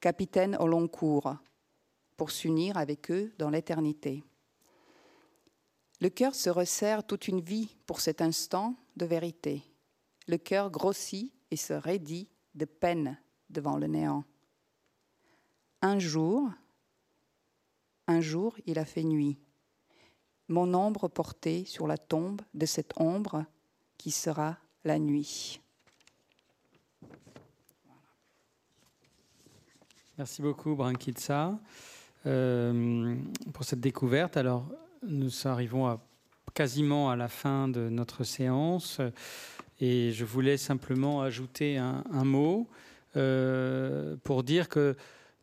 capitaines au long cours, pour s'unir avec eux dans l'éternité. Le cœur se resserre toute une vie pour cet instant de vérité. Le cœur grossit et se raidit de peine devant le néant. Un jour, un jour, il a fait nuit. Mon ombre portée sur la tombe de cette ombre qui sera la nuit. Merci beaucoup, Brankitsa, euh, pour cette découverte. Alors, nous arrivons à, quasiment à la fin de notre séance. Et je voulais simplement ajouter un, mot euh, pour dire que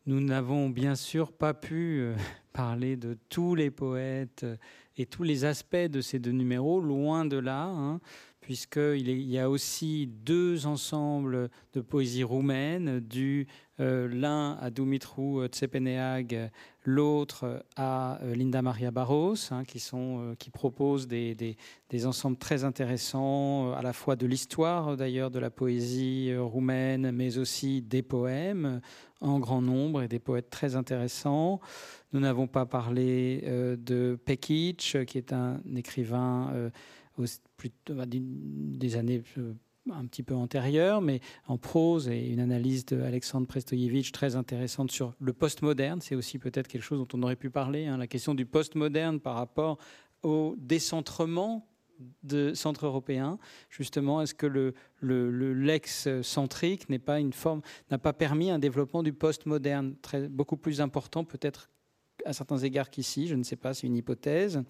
nous n'avons bien sûr pas pu euh, parler de tous les poètes et tous les aspects de ces deux numéros, loin de là. Hein puisqu'il y a aussi deux ensembles de poésie roumaine, du euh, l'un à Dumitru Tsepeneag, l'autre à euh, Linda Maria Barros, hein, qui, sont, euh, qui proposent des, des, ensembles très intéressants, à la fois de l'histoire d'ailleurs de la poésie roumaine, mais aussi des poèmes en grand nombre et des poètes très intéressants. Nous n'avons pas parlé de Pekic, qui est un écrivain plutôt, des années euh, un petit peu antérieure, mais en prose et une analyse d'Alexandre Prestoyevitch très intéressante sur le postmoderne. C'est aussi peut-être quelque chose dont on aurait pu parler, hein, la question du postmoderne par rapport au décentrement de centre européen. Justement, est-ce que le, le, l'ex-centrique n'est pas une forme, n'a pas permis un développement du postmoderne très, beaucoup plus important peut-être à certains égards qu'ici, je ne sais pas, c'est une hypothèse.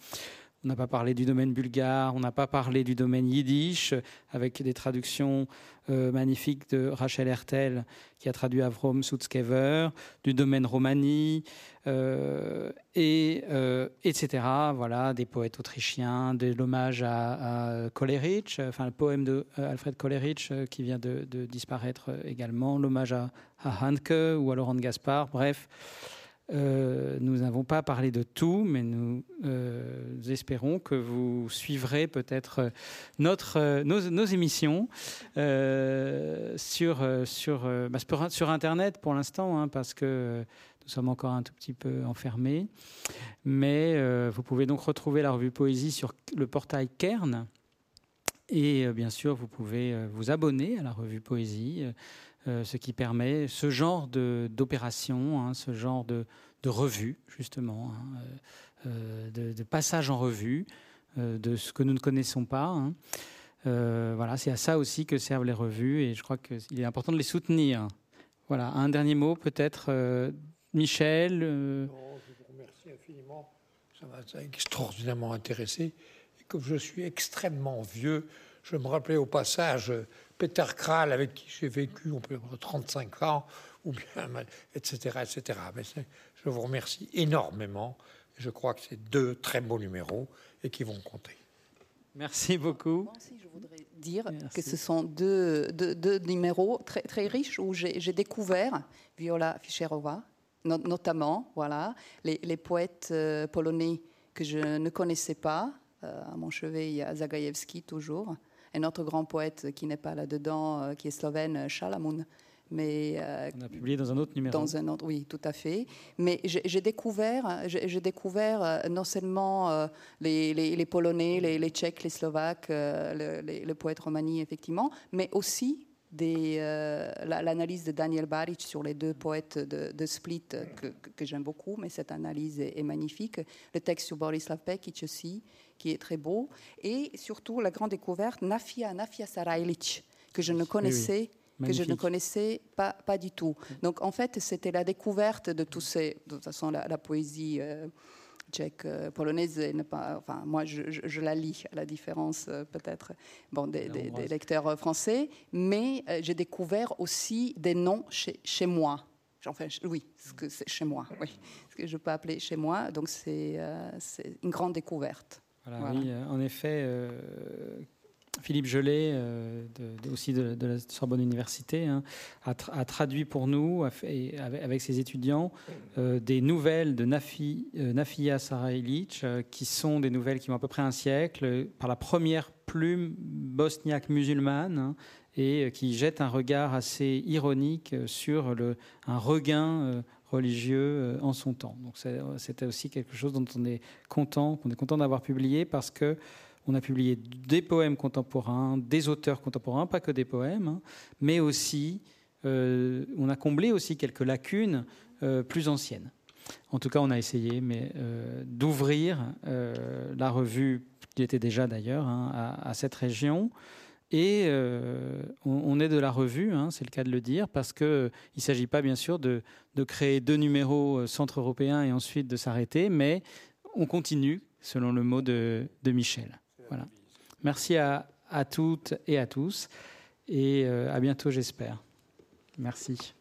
On n'a pas parlé du domaine bulgare, on n'a pas parlé du domaine yiddish, avec des traductions euh, magnifiques de Rachel Hertel, qui a traduit Avrom Sutskever, du domaine romani, euh, et, euh, etc. Voilà, des poètes autrichiens, de l'hommage à, à Kolerich, enfin le poème de Alfred Kolerich qui vient de, disparaître également, l'hommage à, à Hanke ou à Laurent Gaspard, bref. Euh, nous n'avons pas parlé de tout, mais nous euh, espérons que vous suivrez peut-être notre, euh, nos, émissions sur, sur, bah, sur Internet pour l'instant, hein, parce que nous sommes encore un tout petit peu enfermés. Mais vous pouvez donc retrouver la revue Poésie sur le portail Kern. Et bien sûr, vous pouvez vous abonner à la revue Poésie ce qui permet ce genre d'opération, hein, ce genre de, de revue, justement, hein, euh, euh, de, passage en revue de ce que nous ne connaissons pas. Hein. voilà, c'est à ça aussi que servent les revues et je crois qu'il est important de les soutenir. Voilà, un dernier mot peut-être, Michel. je vous remercie infiniment. Ça m'a extraordinairement intéressé. Et comme je suis extrêmement vieux, je me rappelais au passage Peter Kral, avec qui j'ai vécu, on peut 35 ans, ou bien, etc., etc. Mais je vous remercie énormément. Je crois que c'est deux très beaux numéros et qui vont compter. Merci beaucoup. Moi aussi, je voudrais dire que ce sont deux, deux, numéros très, très riches où j'ai découvert Viola Fischerova, notamment, voilà, les, les poètes euh, polonais que je ne connaissais pas. Euh, à mon chevet, il y a Zagajewski toujours un autre grand poète qui n'est pas là-dedans, euh, qui est slovène, Chalamun. Mais, euh, On a publié dans un autre numéro. Dans un autre, oui, tout à fait. Mais j'ai découvert, j'ai découvert euh, non seulement les, les, Polonais, les, les, Tchèques, les Slovaques, le, le, poète romani, effectivement, mais aussi l'analyse de Daniel Baric sur les deux poètes de, Split que, que j'aime beaucoup, mais cette analyse est, est, magnifique. Le texte sur Borislav Pekic aussi, qui est très beau, et surtout la grande découverte Nafia, Nafia Sarajlic, que je ne connaissais que je ne connaissais pas, pas du tout. Donc en fait, c'était la découverte de tous ces, de toute façon, la, poésie euh, tchèque, euh, polonaise, n'est pas, enfin moi je, je, la lis à la différence euh, peut-être bon, des, des, lecteurs français, mais j'ai découvert aussi des noms chez, chez moi. Enfin, oui, ce que c'est chez moi, oui, ce que je peux appeler chez moi. Donc c'est une grande découverte. Oui, euh, en effet, euh, Philippe Gelé, euh, aussi de, la Sorbonne Université, hein, a, traduit pour nous, avec, ses étudiants, des nouvelles de Nafi, Nafia Sarailic, qui sont des nouvelles qui ont à peu près un siècle, par la première plume bosniaque musulmane, hein, et qui jette un regard assez ironique sur le, un regain religieux euh, en son temps. Donc c'était aussi quelque chose dont on est content, qu'on est content d'avoir publié parce que on a publié des poèmes contemporains, des auteurs contemporains, pas que des poèmes, hein, mais aussi euh, on a comblé aussi quelques lacunes euh, plus anciennes. En tout cas, on a essayé, mais d'ouvrir la revue qui était déjà d'ailleurs hein, à, cette région et euh, on, est de la revue, hein, c'est le cas de le dire, parce qu'il euh, ne s'agit pas bien sûr de, créer deux numéros euh, centre européen et ensuite de s'arrêter, mais on continue, selon le mot de, Michel. Voilà. Merci à, toutes et à tous, et à bientôt j'espère. Merci.